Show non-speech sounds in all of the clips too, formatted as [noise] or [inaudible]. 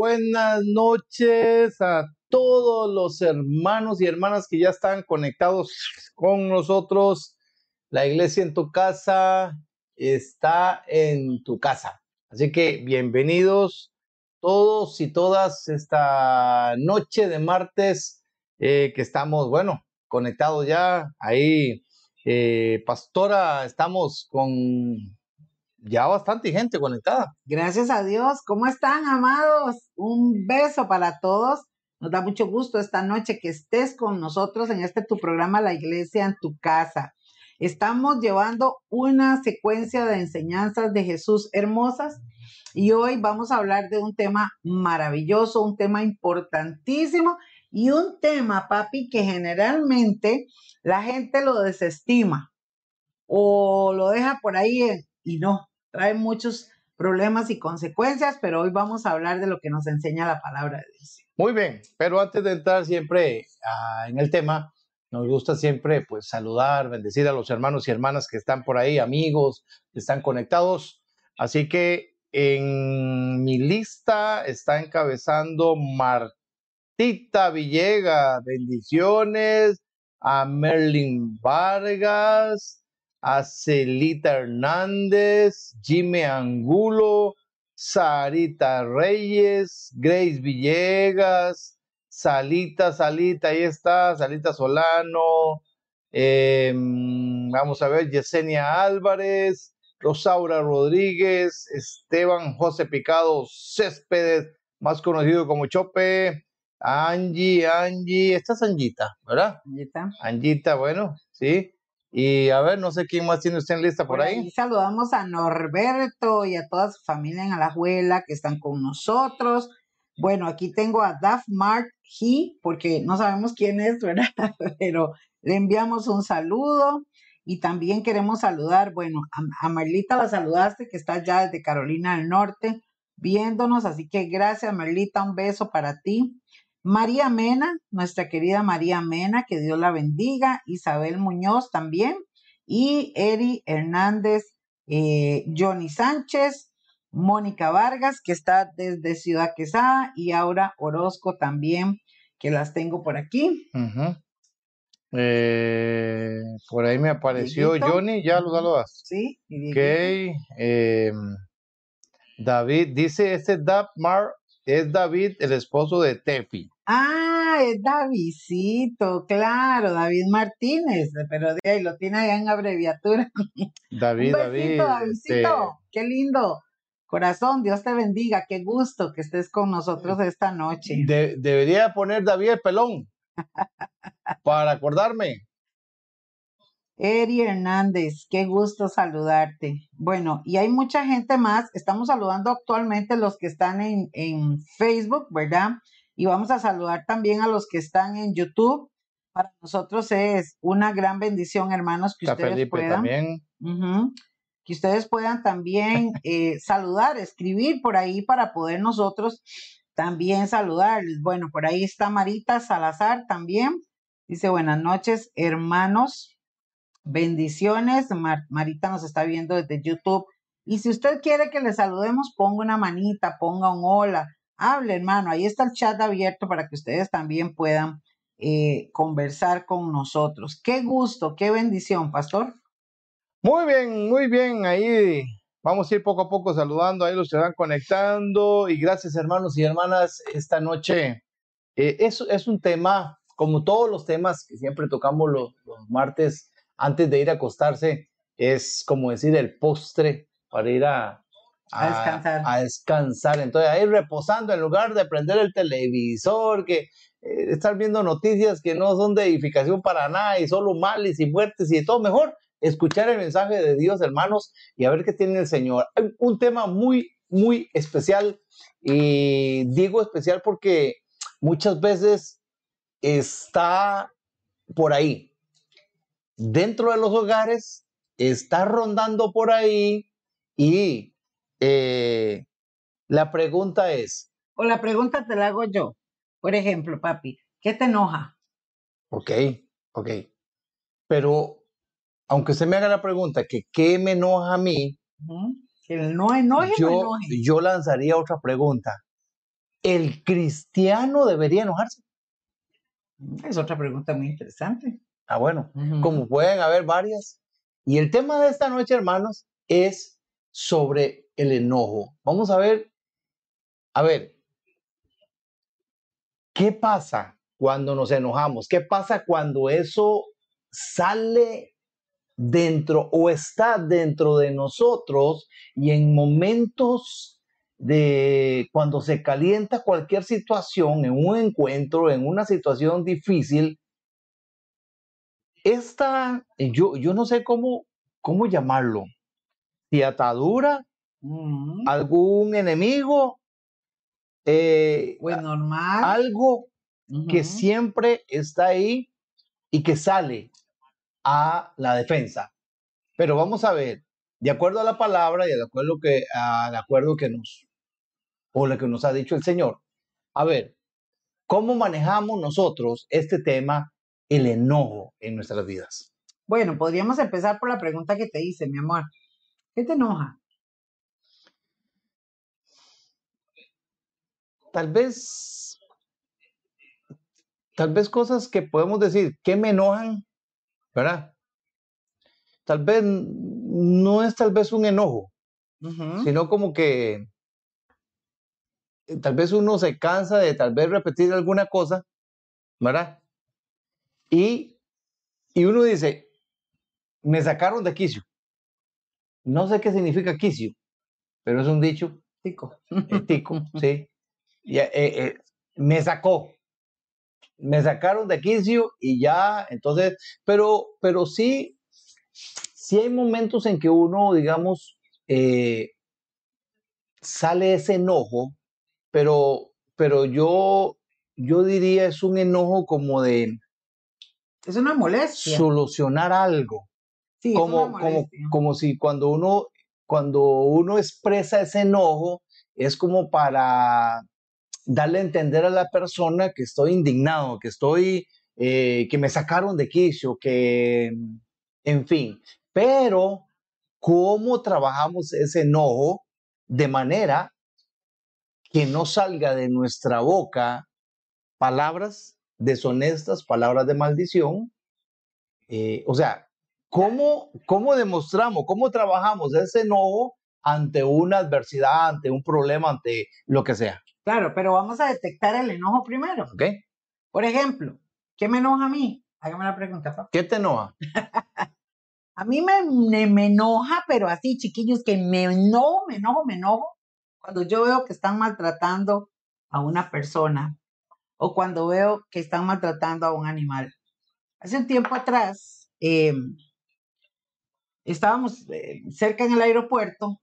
Buenas noches a todos los hermanos y hermanas que ya están conectados con nosotros. La iglesia en tu casa está en tu casa. Así que bienvenidos todos y todas esta noche de martes eh, que estamos, bueno, conectados ya. Ahí, eh, pastora, estamos con ya bastante gente conectada. Gracias a Dios. ¿Cómo están, amados? Un beso para todos. Nos da mucho gusto esta noche que estés con nosotros en este tu programa La Iglesia en tu casa. Estamos llevando una secuencia de enseñanzas de Jesús hermosas y hoy vamos a hablar de un tema maravilloso, un tema importantísimo y un tema, papi, que generalmente la gente lo desestima o lo deja por ahí y no, trae muchos problemas y consecuencias, pero hoy vamos a hablar de lo que nos enseña la palabra de Dios. Muy bien, pero antes de entrar siempre ah, en el tema, nos gusta siempre pues saludar, bendecir a los hermanos y hermanas que están por ahí, amigos que están conectados. Así que en mi lista está encabezando Martita Villegas, bendiciones a Merlin Vargas, a Celita Hernández, Jimmy Angulo, Sarita Reyes, Grace Villegas, Salita, Salita, ahí está, Salita Solano, em, vamos a ver, Yesenia Álvarez, Rosaura Rodríguez, Esteban José Picado Céspedes, más conocido como Chope, Angie, Angie, esta es Angita, ¿verdad? Angita. Angita, bueno, sí. Y a ver, no sé quién más tiene usted en lista por, ahí. Saludamos a Norberto y a toda su familia en Alajuela que están con nosotros. Bueno, aquí tengo a Daf Mark He, porque no sabemos quién es, ¿verdad? [laughs] Pero le enviamos un saludo. Y también queremos saludar, bueno, a, a Marlita la saludaste, que está ya desde Carolina del Norte viéndonos. Así que gracias, Marlita, un beso para ti. María Mena, nuestra querida María Mena, que Dios la bendiga, Isabel Muñoz también, y Eri Hernández, eh, Johnny Sánchez, Mónica Vargas, que está desde Ciudad Quesada, y Aura Orozco también, que las tengo por aquí. Eh, por ahí me apareció Johnny, ya lo saludas. Sí. Ok. Em, David dice, este Dab Mar es David, el esposo de Tefi. Ah, es Davidcito, claro, David Martínez, pero de ahí lo tiene allá en abreviatura. David, David. Davidcito, este qué lindo. Corazón, Dios te bendiga, qué gusto que estés con nosotros esta noche. debería poner David el pelón [laughs] para acordarme. Eri Hernández, qué gusto saludarte. Bueno, y hay mucha gente más. Estamos saludando actualmente los que están en, en, Facebook, ¿verdad? Y vamos a saludar también a los que están en YouTube. Para nosotros es una gran bendición, hermanos, que ustedes puedan. También. que ustedes puedan también [laughs] eh, saludar, escribir por ahí para poder nosotros también saludarles. Bueno, por ahí está Marita Salazar también. Dice, buenas noches, hermanos. Bendiciones. Marita nos está viendo desde YouTube. Y si usted quiere que le saludemos, ponga una manita, ponga un hola, hable, hermano. Ahí está el chat abierto para que ustedes también puedan eh, conversar con nosotros. Qué gusto, qué bendición, pastor. Muy bien, muy bien. Ahí vamos a ir poco a poco saludando. Ahí los que van conectando. Y gracias, hermanos y hermanas, esta noche. Eh, es, es, un tema, como todos los temas que siempre tocamos los martes, antes de ir a acostarse es como decir el postre para ir a, a, descansar. A descansar. Entonces ahí reposando en lugar de prender el televisor, que eh, estar viendo noticias que no son de edificación para nada y solo males y muertes y de todo, mejor escuchar el mensaje de Dios, hermanos, y a ver qué tiene el Señor. Un tema muy, muy especial y digo especial porque muchas veces está por ahí, dentro de los hogares, está rondando por ahí y eh, la pregunta es... O la pregunta te la hago yo. Por ejemplo, papi, ¿qué te enoja? Ok, ok. Pero aunque se me haga la pregunta que qué me enoja a mí, Que el no enoje, yo, no enoje. yo lanzaría otra pregunta. ¿El cristiano debería enojarse? Es otra pregunta muy interesante. Ah, bueno, como pueden haber varias. Y el tema de esta noche, hermanos, es sobre el enojo. Vamos a ver, a ver, ¿qué pasa cuando nos enojamos? ¿Qué pasa cuando eso sale dentro o está dentro de nosotros y en momentos de cuando se calienta cualquier situación, en un encuentro, en una situación difícil, esta, yo, yo no sé cómo, cómo llamarlo, si atadura, algún enemigo, eh, Pues normal. algo que siempre está ahí y que sale a la defensa. Pero vamos a ver, de acuerdo a la palabra y de acuerdo que, a- de acuerdo que nos, o lo que nos ha dicho el Señor, a ver, ¿cómo manejamos nosotros este tema, el enojo en nuestras vidas? Bueno, podríamos empezar por la pregunta que te hice, mi amor. ¿Qué te enoja? Tal vez, tal vez cosas que podemos decir, que me enojan, ¿verdad? Tal vez no es tal vez un enojo, sino como que eh, tal vez uno se cansa de tal vez repetir alguna cosa, ¿verdad? Y, y uno dice, me sacaron de quicio. No sé qué significa quicio, pero es un dicho Tico. eh, tico, [laughs] sí. Y, eh, eh, me sacó. Me sacaron de quicio y ya, entonces, pero, pero sí, sí hay momentos en que uno, digamos, sale ese enojo, pero, pero yo, yo diría es un enojo como de Es una molestia. solucionar algo. sí, como, es una como, como si cuando uno, cuando uno expresa ese enojo, es como para darle a entender a la persona que estoy indignado, que estoy, eh, que me sacaron de quicio, que, en fin. Pero, ¿cómo trabajamos ese enojo de manera que no salga de nuestra boca palabras deshonestas, palabras de maldición? Eh, o sea, ¿cómo, ¿cómo demostramos, cómo trabajamos ese enojo ante una adversidad, ante un problema, ante lo que sea? Claro, pero vamos a detectar el enojo primero. ¿Ok? Por ejemplo, ¿qué me enoja a mí? Hágame la pregunta, papá. ¿Qué te enoja? [laughs] A mí me, me, me enoja, pero así, chiquillos, que me enojo, me enojo, me enojo. Cuando yo veo que están maltratando a una persona o cuando veo que están maltratando a un animal. Hace un tiempo atrás, eh, estábamos eh, cerca en el aeropuerto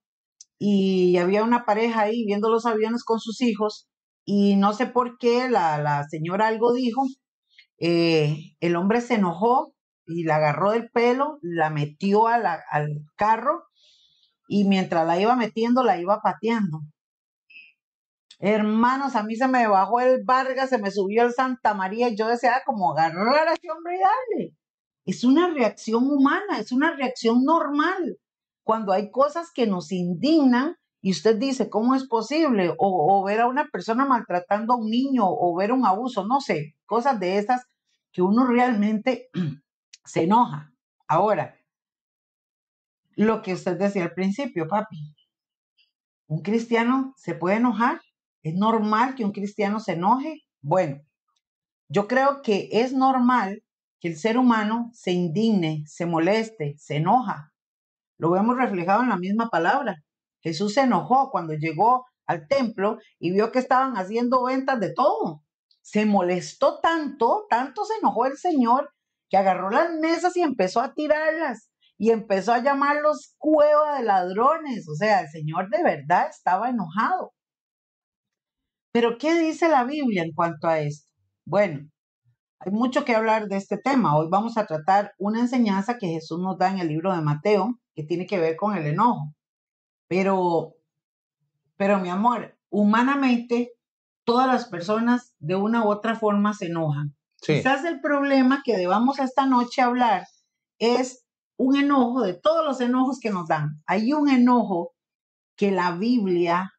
y había una pareja ahí viendo los aviones con sus hijos y no sé por qué la, la señora algo dijo, eh, el hombre se enojó y la agarró del pelo, la metió a al carro y mientras la iba metiendo la iba pateando. Hermanos, a mí se me bajó el Vargas, se me subió el Santa María y yo deseaba como agarrar a ese hombre y darle. Es una reacción humana, es una reacción normal. Cuando hay cosas que nos indignan y usted dice, ¿cómo es posible? O, o ver a una persona maltratando a un niño o ver un abuso, no sé, cosas de esas que uno realmente [clears throat] se enoja. Ahora, lo que usted decía al principio, papi, un cristiano se puede enojar. ¿Es normal que un cristiano se enoje? Bueno, yo creo que es normal que el ser humano se indigne, se moleste, se enoja. Lo vemos reflejado en la misma palabra. Jesús se enojó cuando llegó al templo y vio que estaban haciendo ventas de todo. Se molestó tanto, tanto se enojó el Señor que agarró las mesas y empezó a tirarlas y empezó a llamarlos cueva de ladrones. O sea, el Señor de verdad estaba enojado. Pero ¿qué dice la Biblia en cuanto a esto? Bueno, hay mucho que hablar de este tema. Hoy vamos a tratar una enseñanza que Jesús nos da en el libro de Mateo, que tiene que ver con el enojo. Pero, pero mi amor, humanamente, todas las personas de una u otra forma se enojan. Sí. Quizás el problema que debamos esta noche hablar es un enojo de todos los enojos que nos dan. Hay un enojo que la Biblia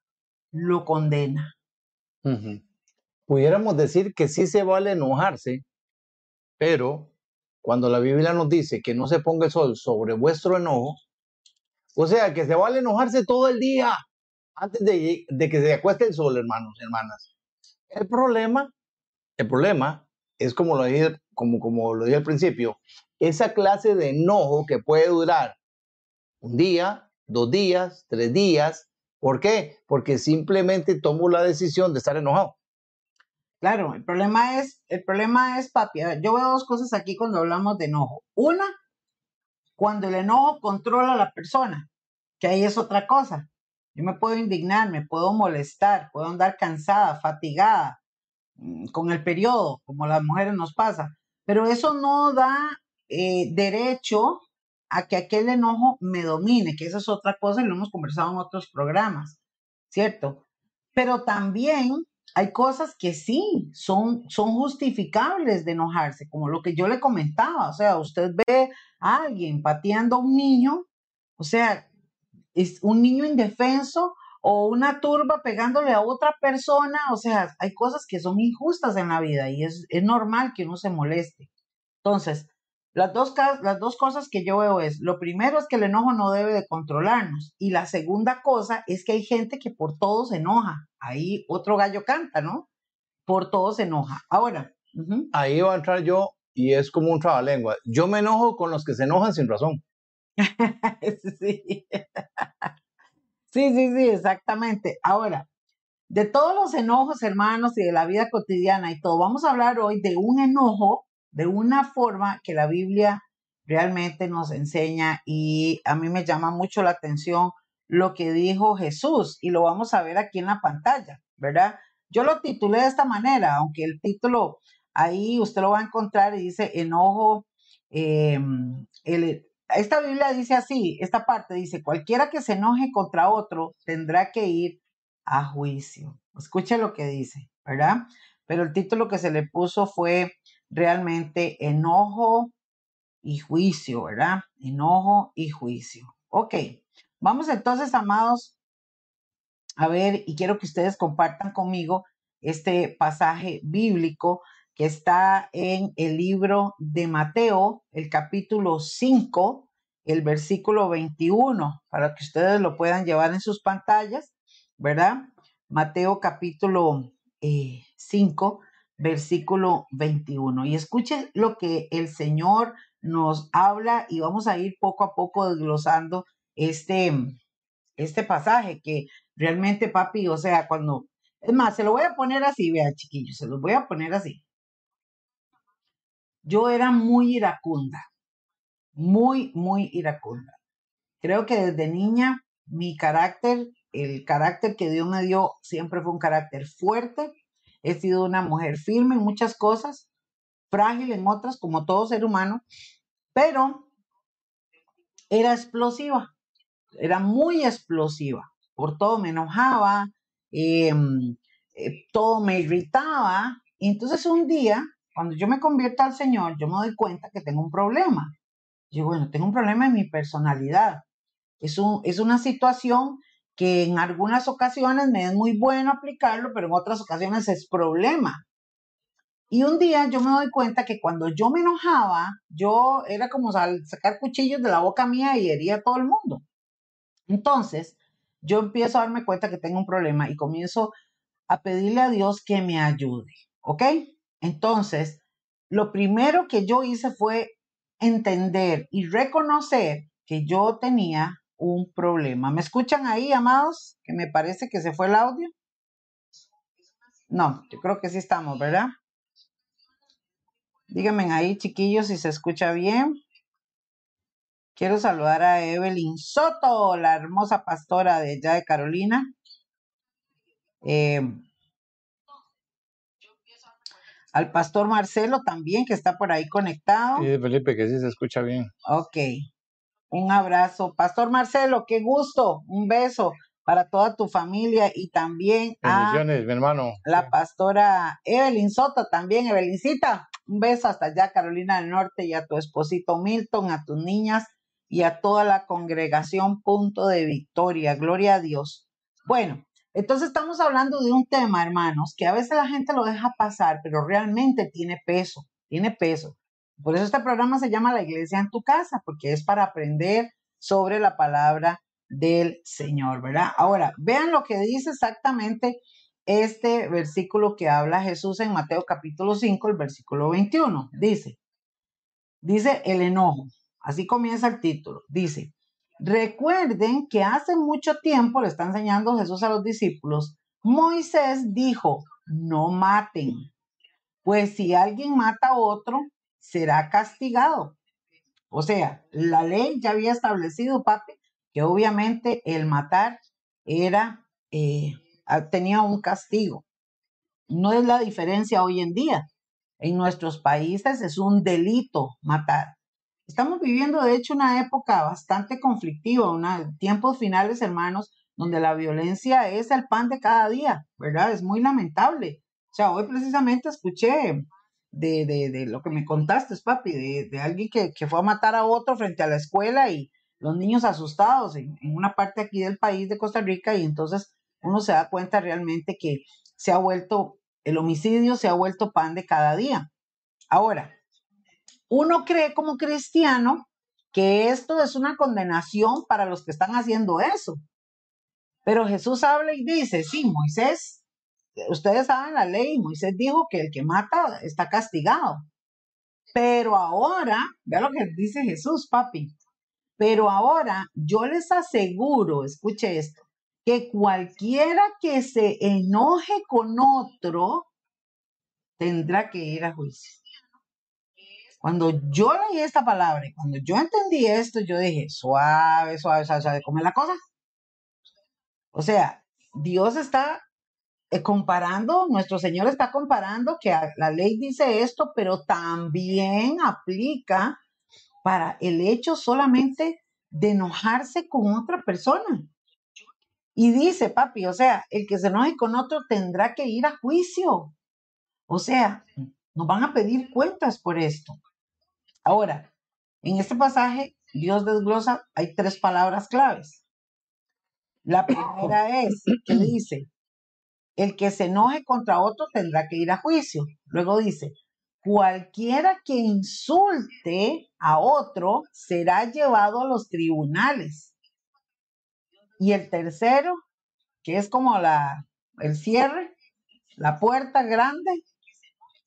lo condena. Pudiéramos decir que sí se vale enojarse, pero cuando la Biblia nos dice que no se ponga el sol sobre vuestro enojo, o sea, que se vale enojarse todo el día antes de, que se acueste el sol, hermanos y hermanas. El problema, el problema es como lo dije, como, como lo dije al principio, esa clase de enojo que puede durar un día, dos días, tres días. ¿Por qué? Porque simplemente tomo la decisión de estar enojado. Claro, el problema es, el problema es, papi, yo veo dos cosas aquí cuando hablamos de enojo. Una, cuando el enojo controla a la persona, que ahí es otra cosa. Yo me puedo indignar, me puedo molestar, puedo andar cansada, fatigada, mm, con el periodo, como las mujeres nos pasa, pero eso no da eh, derecho a que aquel enojo me domine, que esa es otra cosa y lo hemos conversado en otros programas, ¿cierto? Pero también hay cosas que sí son, son justificables de enojarse, como lo que yo le comentaba, o sea, usted ve a alguien pateando a un niño, o sea, es un niño indefenso o una turba pegándole a otra persona, o sea, hay cosas que son injustas en la vida y es, es normal que uno se moleste. Entonces, las dos, las dos cosas que yo veo es, lo primero es que el enojo no debe de controlarnos y la segunda cosa es que hay gente que por todo se enoja. Ahí otro gallo canta, ¿no? Por todo se enoja. Ahora. Ahí va a entrar yo y es como un trabalengua. Yo me enojo con los que se enojan sin razón. [laughs] sí. sí, sí, sí, exactamente. Ahora, de todos los enojos, hermanos, y de la vida cotidiana y todo, vamos a hablar hoy de un enojo de una forma que la Biblia realmente nos enseña y a mí me llama mucho la atención lo que dijo Jesús y lo vamos a ver aquí en la pantalla, ¿verdad? Yo lo titulé de esta manera, aunque el título ahí usted lo va a encontrar y dice enojo. Em, esta Biblia dice así, esta parte dice, cualquiera que se enoje contra otro tendrá que ir a juicio. Escuche lo que dice, ¿verdad? Pero el título que se le puso fue realmente enojo y juicio, ¿verdad? Enojo y juicio. Ok, vamos entonces, amados, a ver, y quiero que ustedes compartan conmigo este pasaje bíblico que está en el libro de Mateo, el capítulo 5, el versículo 21, para que ustedes lo puedan llevar en sus pantallas, ¿verdad? Mateo capítulo 5, eh, versículo 21. Y escuchen lo que el Señor nos habla y vamos a ir poco a poco desglosando este, este pasaje que realmente, papi, o sea, cuando, es más, se lo voy a poner así, vean, chiquillos, se los voy a poner así. Yo era muy iracunda, muy, muy iracunda. Creo que desde niña mi carácter, el carácter que Dios me dio, siempre fue un carácter fuerte, He sido una mujer firme en muchas cosas, frágil en otras, como todo ser humano, pero era explosiva, era muy explosiva. Por todo me enojaba, em, eh, todo me irritaba. Y entonces un día, cuando yo me convierto al Señor, yo me doy cuenta que tengo un problema. Yo, bueno, tengo un problema en mi personalidad. Es, un, es una situación que en algunas ocasiones me es muy bueno aplicarlo, pero en otras ocasiones es problema. Y un día yo me doy cuenta que cuando yo me enojaba, yo era como sacar cuchillos de la boca mía y hería a todo el mundo. Entonces, yo empiezo a darme cuenta que tengo un problema y comienzo a pedirle a Dios que me ayude, ¿ok? Entonces, lo primero que yo hice fue entender y reconocer que yo tenía un problema. ¿Me escuchan ahí, amados? Que me parece que se fue el audio. No, yo creo que sí estamos, ¿verdad? Díganme ahí, chiquillos, si se escucha bien. Quiero saludar a Evelyn Soto, la hermosa pastora de allá de Carolina. Eh, al pastor Marcelo también, que está por ahí conectado. Sí, Felipe, que sí se escucha bien. Ok. Un abrazo. Pastor Marcelo, qué gusto. Un beso para toda tu familia y también a mi hermano. la pastora Evelyn Soto también, Evelincita. Un beso hasta allá, Carolina del Norte, y a tu esposito Milton, a tus niñas y a toda la congregación Punto de Victoria. Gloria a Dios. Bueno, entonces estamos hablando de un tema, hermanos, que a veces la gente lo deja pasar, pero realmente tiene peso, tiene peso. Por eso este programa se llama La Iglesia en tu casa, porque es para aprender sobre la palabra del Señor, ¿verdad? Ahora, vean lo que dice exactamente este versículo que habla Jesús en Mateo capítulo 5, el versículo 21. Dice, dice el enojo. Así comienza el título. Dice, recuerden que hace mucho tiempo, le está enseñando Jesús a los discípulos, Moisés dijo, no maten, pues si alguien mata a otro, será castigado. O sea, la ley ya había establecido, papi, que obviamente el matar era, eh, tenía un castigo. No es la diferencia hoy en día. En nuestros países es un delito matar. Estamos viviendo, de hecho, una época bastante conflictiva, una, tiempos finales, hermanos, donde la violencia es el pan de cada día, ¿verdad? Es muy lamentable. O sea, hoy precisamente escuché de, de, lo que me contaste, papi, de, de alguien que, que, fue a matar a otro frente a la escuela y los niños asustados en, en una parte aquí del país de Costa Rica y entonces uno se da cuenta realmente que se ha vuelto, el homicidio se ha vuelto pan de cada día. Ahora, uno cree como cristiano que esto es una condenación para los que están haciendo eso. Pero Jesús habla y dice, sí, Moisés, ustedes saben la ley, Moisés dijo que el que mata está castigado. Pero ahora, vea lo que dice Jesús, papi. Pero ahora yo les aseguro, escuche esto, que cualquiera que se enoje con otro tendrá que ir a juicio. Cuando yo leí esta palabra y cuando yo entendí esto, yo dije, suave, suave, suave, suave, ¿cómo la cosa? O sea, Dios está eh, comparando, nuestro Señor está comparando que la ley dice esto, pero también aplica para el hecho solamente de enojarse con otra persona. Y dice, papi, o sea, el que se enoje con otro tendrá que ir a juicio. O sea, nos van a pedir cuentas por esto. Ahora, en este pasaje, Dios desglosa, hay tres palabras claves. La primera es que dice, el que se enoje contra otro tendrá que ir a juicio. Luego dice, cualquiera que insulte a otro será llevado a los tribunales. Y el tercero, que es como la, el cierre, la puerta grande,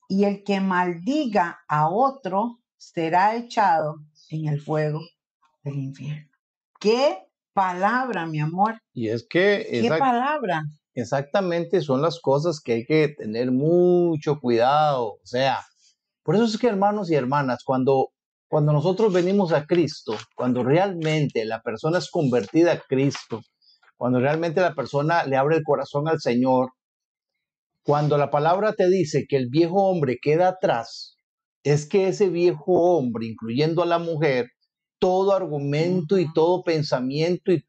y el que maldiga a otro será echado en el fuego del infierno. ¿Qué palabra, mi amor? Y es que... ¿Qué palabra? Exactamente, son las cosas que hay que tener mucho cuidado. O sea, por eso es que hermanos y hermanas, cuando, cuando nosotros venimos a Cristo, cuando realmente la persona es convertida a Cristo, cuando realmente la persona le abre el corazón al Señor, cuando la palabra te dice que el viejo hombre queda atrás, es que ese viejo hombre, incluyendo a la mujer, todo argumento y todo pensamiento y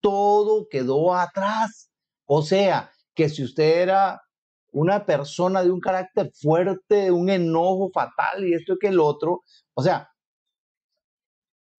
todo quedó atrás. O sea, que si usted era una persona de un carácter fuerte, un enojo fatal y esto y que el otro, o sea,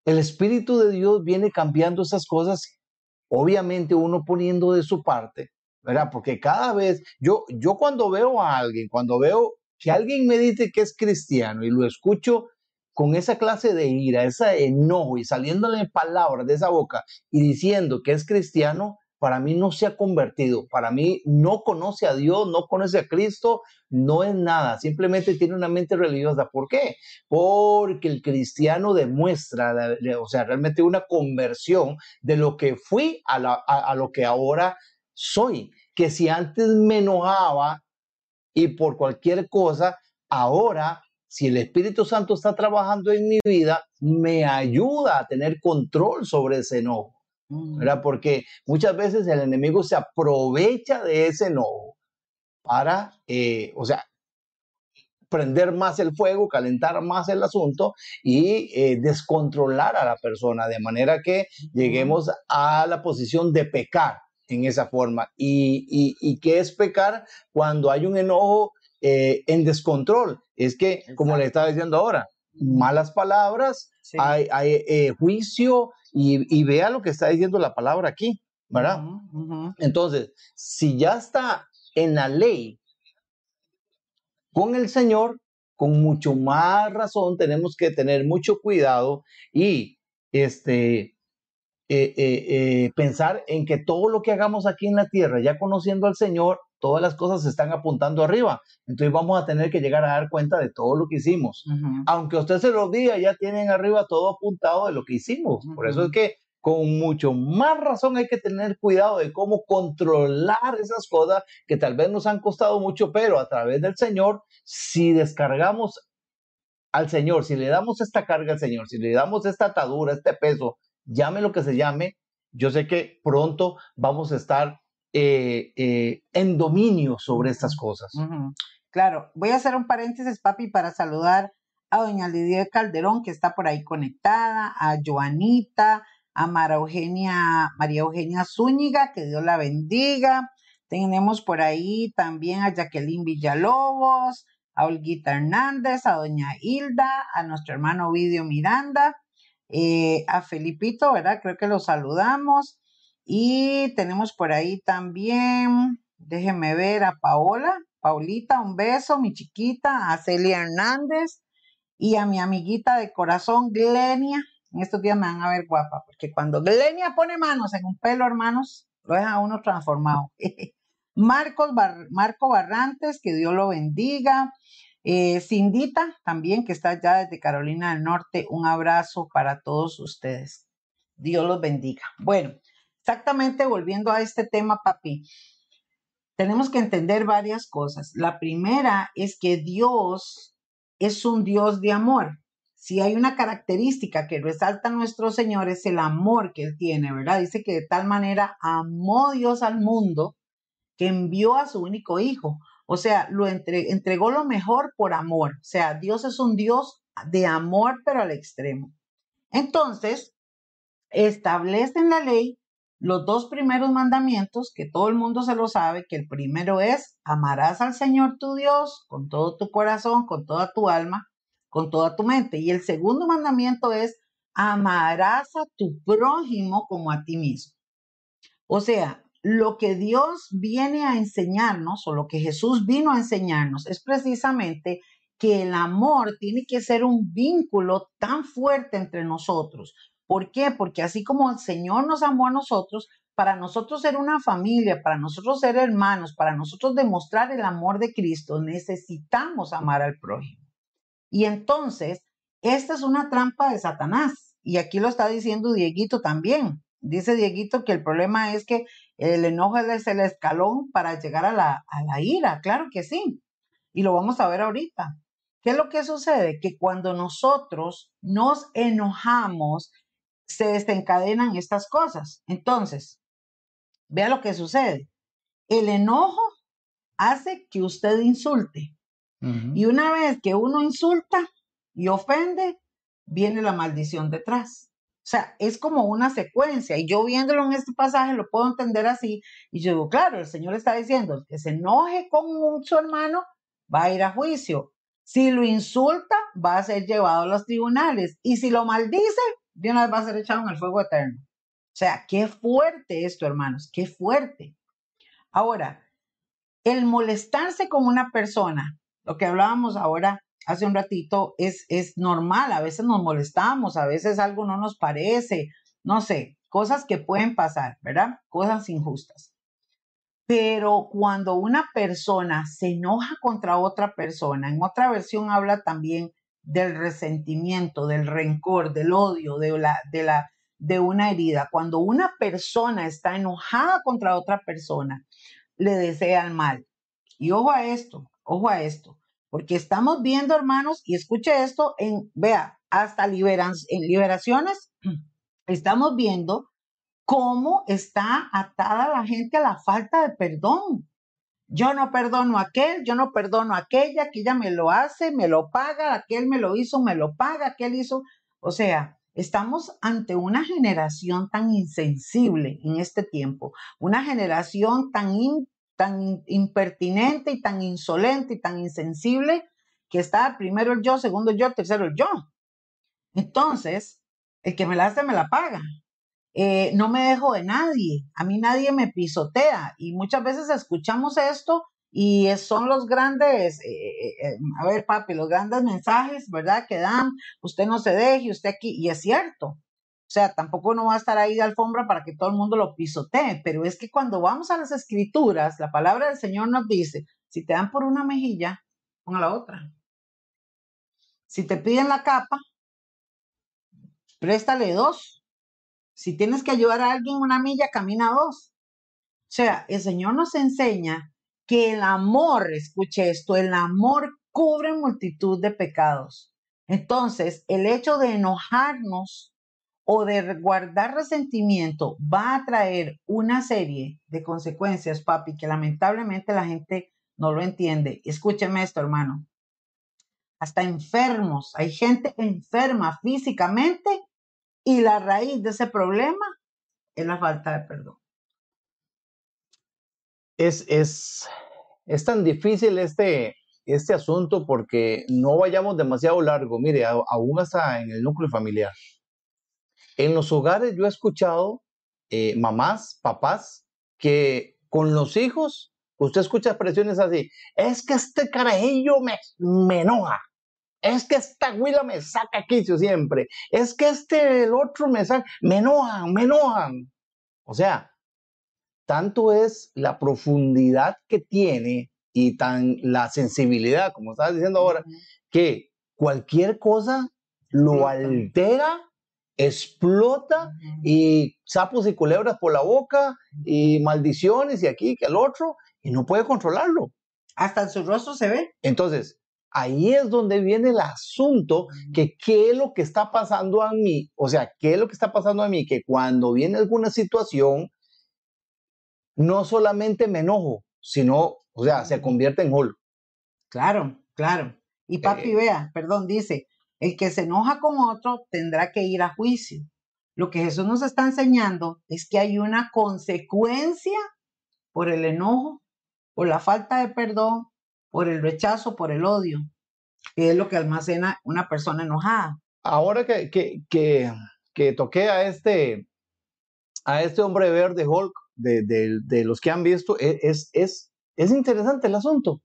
el Espíritu de Dios viene cambiando esas cosas, obviamente uno poniendo de su parte, ¿verdad? Porque cada vez, yo, yo cuando veo a alguien, cuando veo que alguien me dice que es cristiano y lo escucho con esa clase de ira, ese enojo y saliéndole palabras de esa boca y diciendo que es cristiano, para mí no se ha convertido, para mí no conoce a Dios, no conoce a Cristo, no es nada, simplemente tiene una mente religiosa. ¿Por qué? Porque el cristiano demuestra, o sea, realmente una conversión de lo que fui a, a lo que ahora soy. Que si antes me enojaba y por cualquier cosa, ahora, si el Espíritu Santo está trabajando en mi vida, me ayuda a tener control sobre ese enojo. Mm. ¿verdad? Porque muchas veces el enemigo se aprovecha de ese enojo para, eh, o sea, prender más el fuego, calentar más el asunto y eh, descontrolar a la persona de manera que lleguemos a la posición de pecar en esa forma. ¿Y, y, qué es pecar cuando hay un enojo eh, en descontrol? Es que, como le estaba diciendo ahora, malas palabras, hay, eh, juicio y, vea lo que está diciendo la palabra aquí, ¿verdad? Entonces, si ya está en la ley con el Señor, con mucho más razón tenemos que tener mucho cuidado y este, eh, eh, pensar en que todo lo que hagamos aquí en la tierra, ya conociendo al Señor, todas las cosas se están apuntando arriba. Entonces vamos a tener que llegar a dar cuenta de todo lo que hicimos. Aunque usted se los diga, ya tienen arriba todo apuntado de lo que hicimos. Por eso es que con mucho más razón hay que tener cuidado de cómo controlar esas cosas que tal vez nos han costado mucho, pero a través del Señor, si descargamos al Señor, si le damos esta carga al Señor, si le damos esta atadura, este peso, llame lo que se llame, yo sé que pronto vamos a estar eh, eh, en dominio sobre estas cosas. Claro, voy a hacer un paréntesis, papi, para saludar a doña Lidia Calderón, que está por ahí conectada, a Joanita, a María Eugenia, María Eugenia Zúñiga, que Dios la bendiga. Tenemos por ahí también a Jacqueline Villalobos, a Olguita Hernández, a doña Hilda, a nuestro hermano Vidio Miranda, eh, a Felipito, ¿verdad? Creo que lo saludamos. Y tenemos por ahí también, déjenme ver, a Paola, Paulita, un beso, mi chiquita, a Celia Hernández y a mi amiguita de corazón, Glenia. En estos días me van a ver guapa, porque cuando Glenia pone manos en un pelo, hermanos, lo deja uno transformado. [laughs] Marcos Marco Barrantes, que Dios lo bendiga. Eh, Cindita, también, que está ya desde Carolina del Norte, un abrazo para todos ustedes. Dios los bendiga. Bueno, exactamente volviendo a este tema, papi, tenemos que entender varias cosas. La primera es que Dios es un Dios de amor. Si hay una característica que resalta a nuestro Señor es el amor que Él tiene, ¿verdad? Dice que de tal manera amó Dios al mundo que envió a su único hijo. O sea, lo entregó lo mejor por amor. O sea, Dios es un Dios de amor, pero al extremo. Entonces, establece en la ley los dos primeros mandamientos, que todo el mundo se lo sabe, que el primero es, amarás al Señor tu Dios con todo tu corazón, con toda tu alma, con toda tu mente. Y el segundo mandamiento es, amarás a tu prójimo como a ti mismo. O sea, lo que Dios viene a enseñarnos o lo que Jesús vino a enseñarnos es precisamente que el amor tiene que ser un vínculo tan fuerte entre nosotros. ¿Por qué? Porque así como el Señor nos amó a nosotros, para nosotros ser una familia, para nosotros ser hermanos, para nosotros demostrar el amor de Cristo, necesitamos amar al prójimo. Y entonces, esta es una trampa de Satanás. Y aquí lo está diciendo Dieguito también. Dice Dieguito que el problema es que el enojo es el escalón para llegar a la, a la ira. Claro que sí. Y lo vamos a ver ahorita. ¿Qué es lo que sucede? Que cuando nosotros nos enojamos, se desencadenan estas cosas. Entonces, vea lo que sucede. El enojo hace que usted insulte. Y una vez que uno insulta y ofende, viene la maldición detrás. O sea, es como una secuencia. Y yo viéndolo en este pasaje lo puedo entender así. Y yo digo, claro, el Señor está diciendo, que se enoje con su hermano, va a ir a juicio. Si lo insulta, va a ser llevado a los tribunales. Y si lo maldice, de una va a ser echado en el fuego eterno. O sea, qué fuerte esto, hermanos, qué fuerte. Ahora, el molestarse con una persona, lo que hablábamos ahora hace un ratito, es, es normal. A veces nos molestamos, a veces algo no nos parece, no sé, cosas que pueden pasar, ¿verdad? Cosas injustas. Pero cuando una persona se enoja contra otra persona, en otra versión habla también del resentimiento, del rencor, del odio, de, la, de, la, de una herida. Cuando una persona está enojada contra otra persona, le desea el mal. Y ojo a esto, ojo a esto, porque estamos viendo, hermanos, y escuche esto, en, vea, hasta en liberaciones, [clears throat] estamos viendo cómo está atada la gente a la falta de perdón. Yo no perdono a aquel, yo no perdono a aquella, que ella me lo hace, me lo paga, aquel me lo hizo, me lo paga, aquel hizo. O sea, estamos ante una generación tan insensible en este tiempo, una generación tan, tan impertinente y tan insolente y tan insensible que está primero el yo, segundo el yo, tercero el yo. Entonces, el que me la hace me la paga. Eh, no me dejo de nadie, a mí nadie me pisotea y muchas veces escuchamos esto y son los grandes, eh, eh, a ver papi, los grandes mensajes, ¿verdad? Que dan, usted no se deje, usted aquí, y es cierto. O sea, tampoco no va a estar ahí de alfombra para que todo el mundo lo pisotee, pero es que cuando vamos a las escrituras, la palabra del Señor nos dice, si te dan por una mejilla, ponga la otra. Si te piden la capa, préstale dos. Si tienes que ayudar a alguien una milla, camina dos. O sea, el Señor nos enseña que el amor, escuche esto, el amor cubre multitud de pecados. Entonces, el hecho de enojarnos o de guardar resentimiento va a traer una serie de consecuencias, papi, que lamentablemente la gente no lo entiende. Escúcheme esto, hermano. Hasta enfermos, hay gente enferma físicamente y la raíz de ese problema es la falta de perdón. Es, es, es tan difícil este, este asunto porque no vayamos demasiado largo. Mire, aún hasta en el núcleo familiar. En los hogares yo he escuchado eh, mamás, papás, que con los hijos, usted escucha expresiones así, es que este carajillo me, me enoja, es que esta huila me saca quicio siempre. Es que este, el otro me saca, me enojan, me enojan. O sea, tanto es la profundidad que tiene y tan la sensibilidad, como estabas diciendo ahora, que cualquier cosa lo altera, explota y sapos y culebras por la boca y maldiciones y aquí que al otro y no puede controlarlo. Hasta en su rostro se ve. Entonces, ahí es donde viene el asunto, que qué es lo que está pasando a mí, o sea, qué es lo que está pasando a mí, que cuando viene alguna situación, no solamente me enojo, sino, o sea, se convierte en holo. Claro, claro. Y papi, eh, vea, perdón, dice, el que se enoja con otro tendrá que ir a juicio. Lo que Jesús nos está enseñando es que hay una consecuencia por el enojo, por la falta de perdón por el rechazo, por el odio, que es lo que almacena una persona enojada. Ahora que, que, que, que toqué a este, a este hombre verde Hulk, de, de, de los que han visto, e, es, es, es interesante el asunto.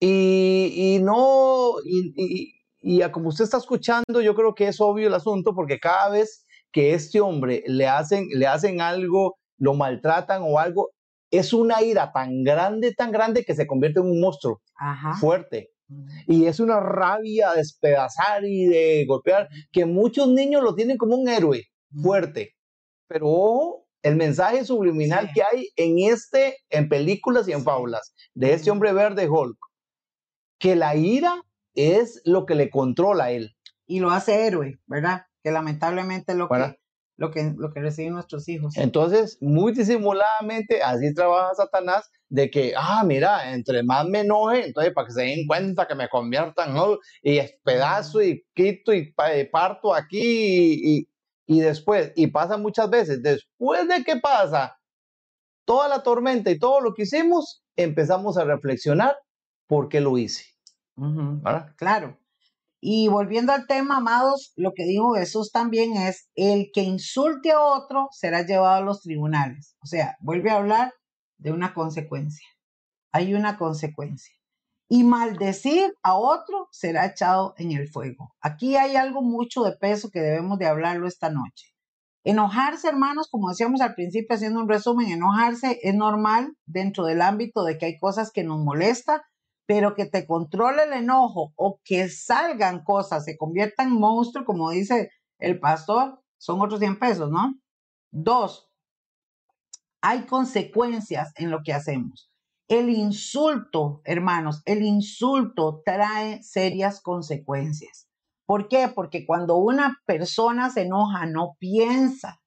Y, y no, y, y, y, como usted está escuchando, yo creo que es obvio el asunto, porque cada vez que este hombre le hacen, le hacen algo, lo maltratan o algo, es una ira tan grande, tan grande que se convierte en un monstruo fuerte. Y es una rabia de despedazar y de golpear, que muchos niños lo tienen como un héroe fuerte. Pero ojo, el mensaje subliminal que hay en este, en películas y en fábulas, de este hombre verde Hulk, que la ira es lo que le controla a él. Y lo hace héroe, ¿verdad? Que lamentablemente lo que lo que, lo que reciben nuestros hijos. Entonces, muy disimuladamente, así trabaja Satanás, de que, ah, mira, entre más me enoje, entonces para que se den cuenta que me conviertan, ¿no? y pedazo y quito y parto aquí y, y, después, y pasa muchas veces, después de que pasa toda la tormenta y todo lo que hicimos, empezamos a reflexionar por qué lo hice. Claro. Y volviendo al tema, amados, lo que dijo Jesús también es, el que insulte a otro será llevado a los tribunales. O sea, vuelve a hablar de una consecuencia. Hay una consecuencia. Y maldecir a otro será echado en el fuego. Aquí hay algo mucho de peso que debemos de hablarlo esta noche. Enojarse, hermanos, como decíamos al principio, haciendo un resumen, enojarse es normal dentro del ámbito de que hay cosas que nos molestan, pero que te controle el enojo o que salgan cosas, se conviertan en monstruo, como dice el pastor, son otros 100 pesos, ¿no? Dos, hay consecuencias en lo que hacemos. El insulto, hermanos, el insulto trae serias consecuencias. ¿Por qué? Porque cuando una persona se enoja, no piensa,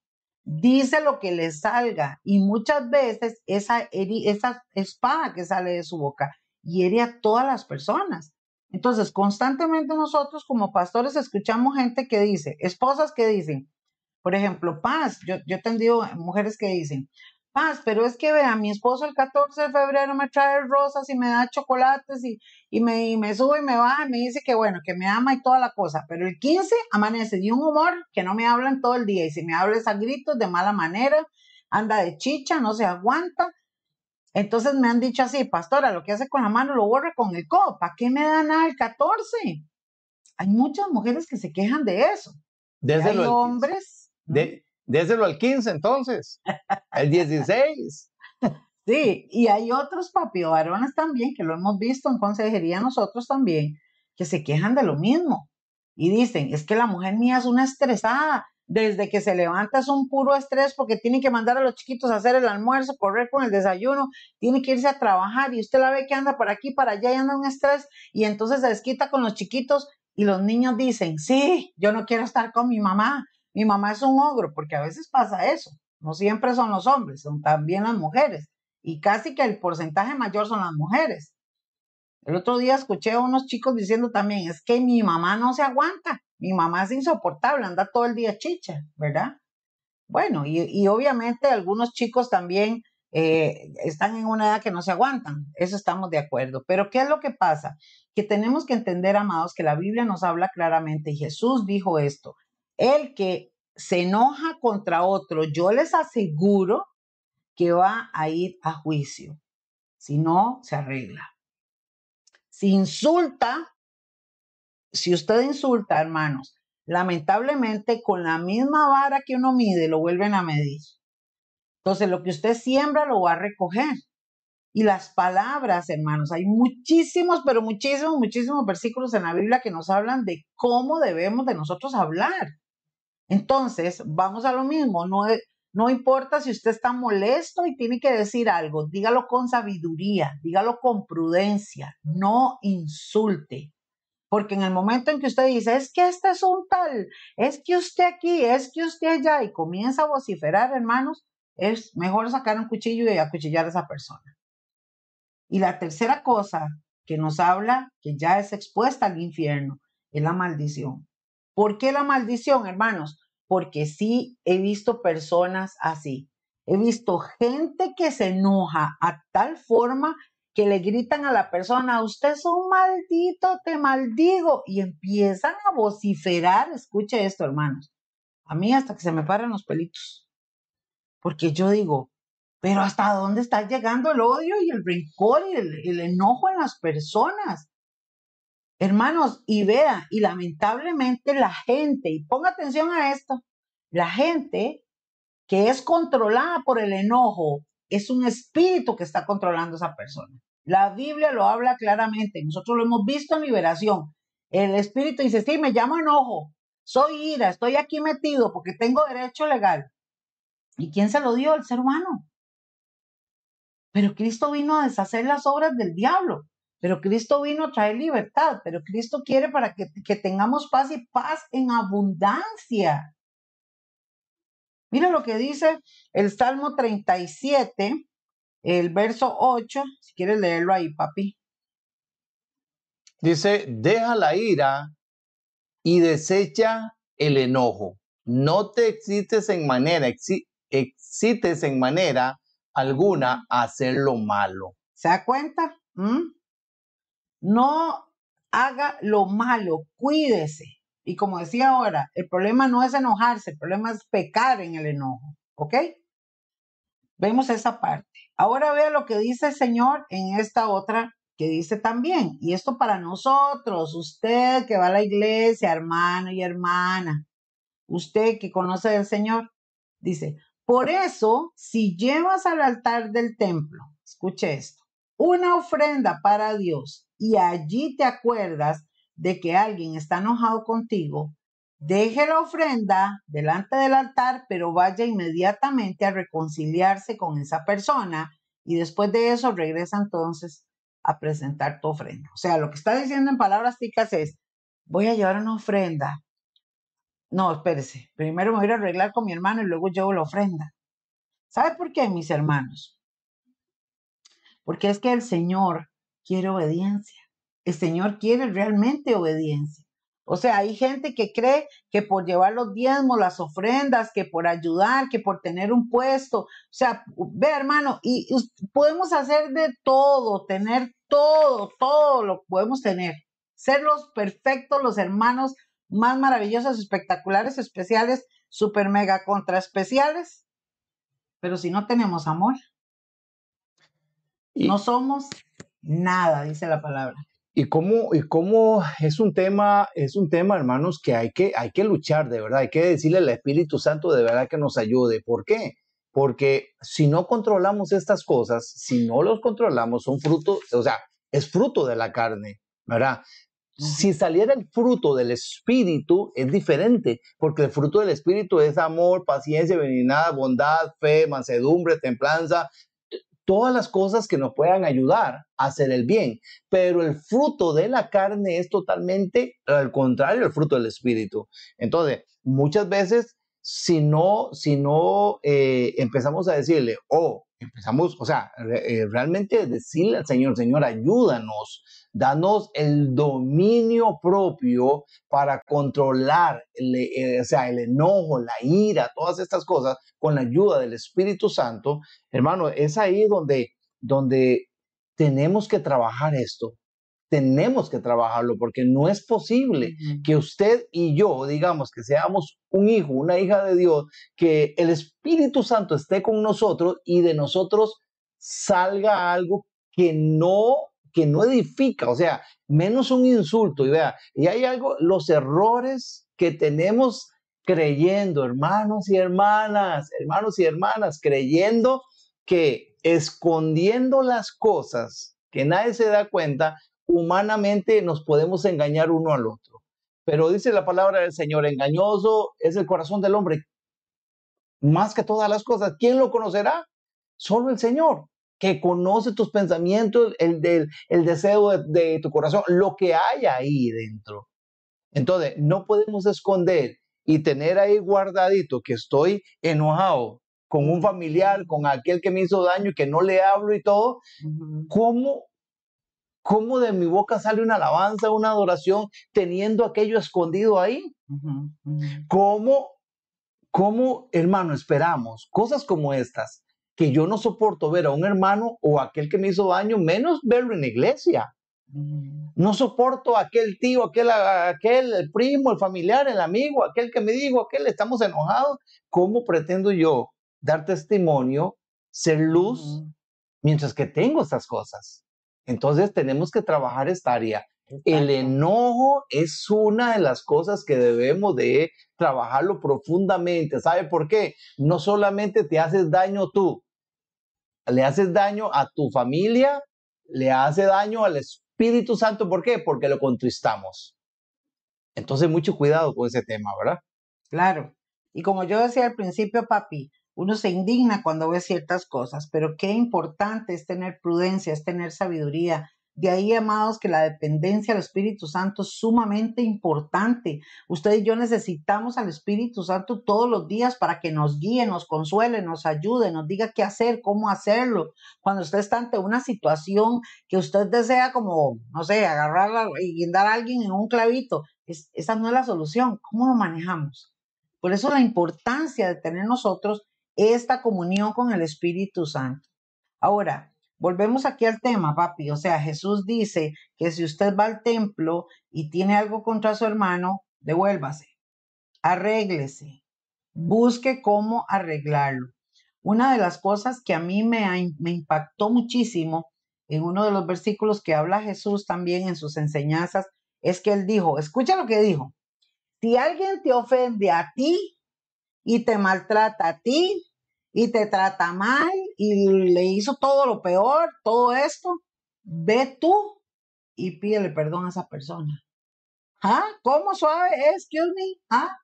dice lo que le salga y muchas veces esa, esa espada que sale de su boca hiere a todas las personas. Entonces, constantemente nosotros como pastores escuchamos gente que dice, esposas que dicen, por ejemplo, paz, yo, yo he tenido mujeres que dicen, Paz, pero es que vea, mi esposo el 14 de febrero me trae rosas y me da chocolates y, y me, y me sube y me baja y me dice que bueno, que me ama y toda la cosa. Pero el 15 amanece de un humor que no me hablan todo el día y si me habla a gritos de mala manera, anda de chicha, no se aguanta. Entonces me han dicho así, pastora, lo que hace con la mano lo borra con el codo. ¿Para qué me da nada el 14? Hay muchas mujeres que se quejan de eso. Desde hay hombres. De, Déselo al 15 entonces, el 16. [laughs] Sí, y hay otros papi varones también, que lo hemos visto en consejería nosotros también, que se quejan de lo mismo. Y dicen, es que la mujer mía es una estresada, desde que se levanta es un puro estrés porque tiene que mandar a los chiquitos a hacer el almuerzo, correr con el desayuno, tiene que irse a trabajar y usted la ve que anda por aquí, para allá y anda un estrés y entonces se desquita con los chiquitos y los niños dicen, sí, yo no quiero estar con mi mamá, mi mamá es un ogro, porque a veces pasa eso. No siempre son los hombres, son también las mujeres. Y casi que el porcentaje mayor son las mujeres. El otro día escuché a unos chicos diciendo también, es que mi mamá no se aguanta, mi mamá es insoportable, anda todo el día chicha, ¿verdad? Bueno, y, obviamente algunos chicos también eh, están en una edad que no se aguantan, eso estamos de acuerdo. Pero ¿qué es lo que pasa? Que tenemos que entender, amados, que la Biblia nos habla claramente y Jesús dijo esto, el que se enoja contra otro, yo les aseguro que va a ir a juicio. Si no, se arregla. Si insulta, si usted insulta, hermanos, lamentablemente con la misma vara que uno mide, lo vuelven a medir. Entonces, lo que usted siembra lo va a recoger. Y las palabras, hermanos, hay muchísimos, pero muchísimos, muchísimos versículos en la Biblia que nos hablan de cómo debemos de nosotros hablar. Entonces, vamos a lo mismo, no, no importa si usted está molesto y tiene que decir algo, dígalo con sabiduría, dígalo con prudencia, no insulte. Porque en el momento en que usted dice, es que este es un tal, es que usted aquí, es que usted allá, y comienza a vociferar, hermanos, es mejor sacar un cuchillo y acuchillar a esa persona. Y la tercera cosa que nos habla, que ya es expuesta al infierno, es la maldición. ¿Por qué la maldición, hermanos? Porque sí he visto personas así. He visto gente que se enoja a tal forma que le gritan a la persona, usted es un maldito, te maldigo, y empiezan a vociferar. Escuche esto, hermanos. A mí hasta que se me paran los pelitos. Porque yo digo, pero ¿hasta dónde está llegando el odio y el rencor y el, el enojo en las personas? Hermanos, y vea, y lamentablemente la gente, y ponga atención a esto, la gente que es controlada por el enojo es un espíritu que está controlando a esa persona. La Biblia lo habla claramente, nosotros lo hemos visto en liberación. El espíritu dice, sí, me llamo enojo, soy ira, estoy aquí metido porque tengo derecho legal. ¿Y quién se lo dio? El ser humano. Pero Cristo vino a deshacer las obras del diablo. Pero Cristo vino a traer libertad, pero Cristo quiere para que, tengamos paz y paz en abundancia. Mira lo que dice el Salmo 37, el verso 8, si quieres leerlo ahí, papi. Dice, deja la ira y desecha el enojo. No te excites en manera, excites en manera alguna a hacer lo malo. ¿Se da cuenta? ¿Mm? No haga lo malo, cuídese. Y como decía ahora, el problema no es enojarse, el problema es pecar en el enojo. ¿Ok? Vemos esa parte. Ahora vea lo que dice el Señor en esta otra que dice también, y esto para nosotros, usted que va a la iglesia, hermano y hermana, usted que conoce al Señor, dice, por eso, si llevas al altar del templo, escuche esto, una ofrenda para Dios y allí te acuerdas de que alguien está enojado contigo, deje la ofrenda delante del altar, pero vaya inmediatamente a reconciliarse con esa persona y después de eso regresa entonces a presentar tu ofrenda. O sea, lo que está diciendo en palabras ticas es, voy a llevar una ofrenda. No, espérese, primero me voy a arreglar con mi hermano y luego llevo la ofrenda. ¿Sabe por qué, mis hermanos? Porque es que el Señor quiere obediencia. El Señor quiere realmente obediencia. O sea, hay gente que cree que por llevar los diezmos, las ofrendas, que por ayudar, que por tener un puesto. O sea, ve hermano, y, podemos hacer de todo, tener todo, todo lo podemos tener. Ser los perfectos, los hermanos más maravillosos, espectaculares, especiales, super mega contra especiales. Pero si no tenemos amor, no somos nada, dice la palabra. Y cómo, y cómo es un tema, es un tema, hermanos, que hay, que hay que luchar, de verdad, hay que decirle al Espíritu Santo de verdad que nos ayude. ¿Por qué? Porque si no controlamos estas cosas, si no los controlamos, son fruto, o sea, es fruto de la carne, ¿verdad? Si saliera el fruto del Espíritu, es diferente, porque el fruto del Espíritu es amor, paciencia, benignidad, bondad, fe, mansedumbre, templanza, todas las cosas que nos puedan ayudar a hacer el bien. Pero el fruto de la carne es totalmente al contrario, el fruto del Espíritu. Entonces, muchas veces, si no, si no eh, empezamos a decirle, oh, empezamos, o sea, eh, realmente decirle al Señor, Señor, ayúdanos, danos el dominio propio para controlar, eh, o sea, el enojo, la ira, todas estas cosas con la ayuda del Espíritu Santo. Hermano, es ahí donde, donde tenemos que trabajar esto. Tenemos que trabajarlo porque no es posible que usted y yo, digamos, que seamos un hijo, una hija de Dios, que el Espíritu Santo esté con nosotros y de nosotros salga algo que no que no edifica, o sea, menos un insulto. Y vea, y hay algo, los errores que tenemos creyendo, hermanos y hermanas, hermanos y hermanas, creyendo que escondiendo las cosas que nadie se da cuenta, humanamente nos podemos engañar uno al otro. Pero dice la palabra del Señor, engañoso es el corazón del hombre. Más que todas las cosas, ¿quién lo conocerá? Solo el Señor que conoce tus pensamientos, el, del, el deseo de, tu corazón, lo que hay ahí dentro. Entonces, no podemos esconder y tener ahí guardadito que estoy enojado con un familiar, con aquel que me hizo daño y que no le hablo y todo. ¿Cómo, ¿Cómo de mi boca sale una alabanza, una adoración, teniendo aquello escondido ahí? ¿Cómo, ¿Cómo, hermano, esperamos cosas como estas? Que yo no soporto ver a un hermano o aquel que me hizo daño, menos verlo en la iglesia. Mm. No soporto a aquel tío, aquel, aquel, el primo, el familiar, el amigo, aquel que me dijo, aquel, estamos enojados. ¿Cómo pretendo yo dar testimonio, ser luz, mientras que tengo estas cosas? Entonces tenemos que trabajar esta área. El enojo es una de las cosas que debemos de trabajarlo profundamente. ¿Sabe por qué? No solamente te haces daño tú, le haces daño a tu familia, le hace daño al Espíritu Santo. ¿Por qué? Porque lo contristamos. Entonces, mucho cuidado con ese tema, ¿verdad? Claro. Y como yo decía al principio, papi, uno se indigna cuando ve ciertas cosas, pero qué importante es tener prudencia, es tener sabiduría, de ahí, amados, que la dependencia al Espíritu Santo es sumamente importante. Usted y yo necesitamos al Espíritu Santo todos los días para que nos guíe, nos consuele, nos ayude, nos diga qué hacer, cómo hacerlo. Cuando usted está ante una situación que usted desea como, no sé, agarrar y guindar a alguien en un clavito, esa no es la solución. ¿Cómo lo manejamos? Por eso la importancia de tener nosotros esta comunión con el Espíritu Santo. Ahora, Volvemos aquí al tema, papi. O sea, Jesús dice que si usted va al templo y tiene algo contra su hermano, devuélvase, arréglese, busque cómo arreglarlo. Una de las cosas que a mí me, me impactó muchísimo en uno de los versículos que habla Jesús también en sus enseñanzas es que él dijo, escucha lo que dijo, si alguien te ofende a ti y te maltrata a ti, y te trata mal y le hizo todo lo peor, todo esto, ve tú y pídele perdón a esa persona. ¿Ah? ¿Cómo suave? Excuse me. ¿Ah?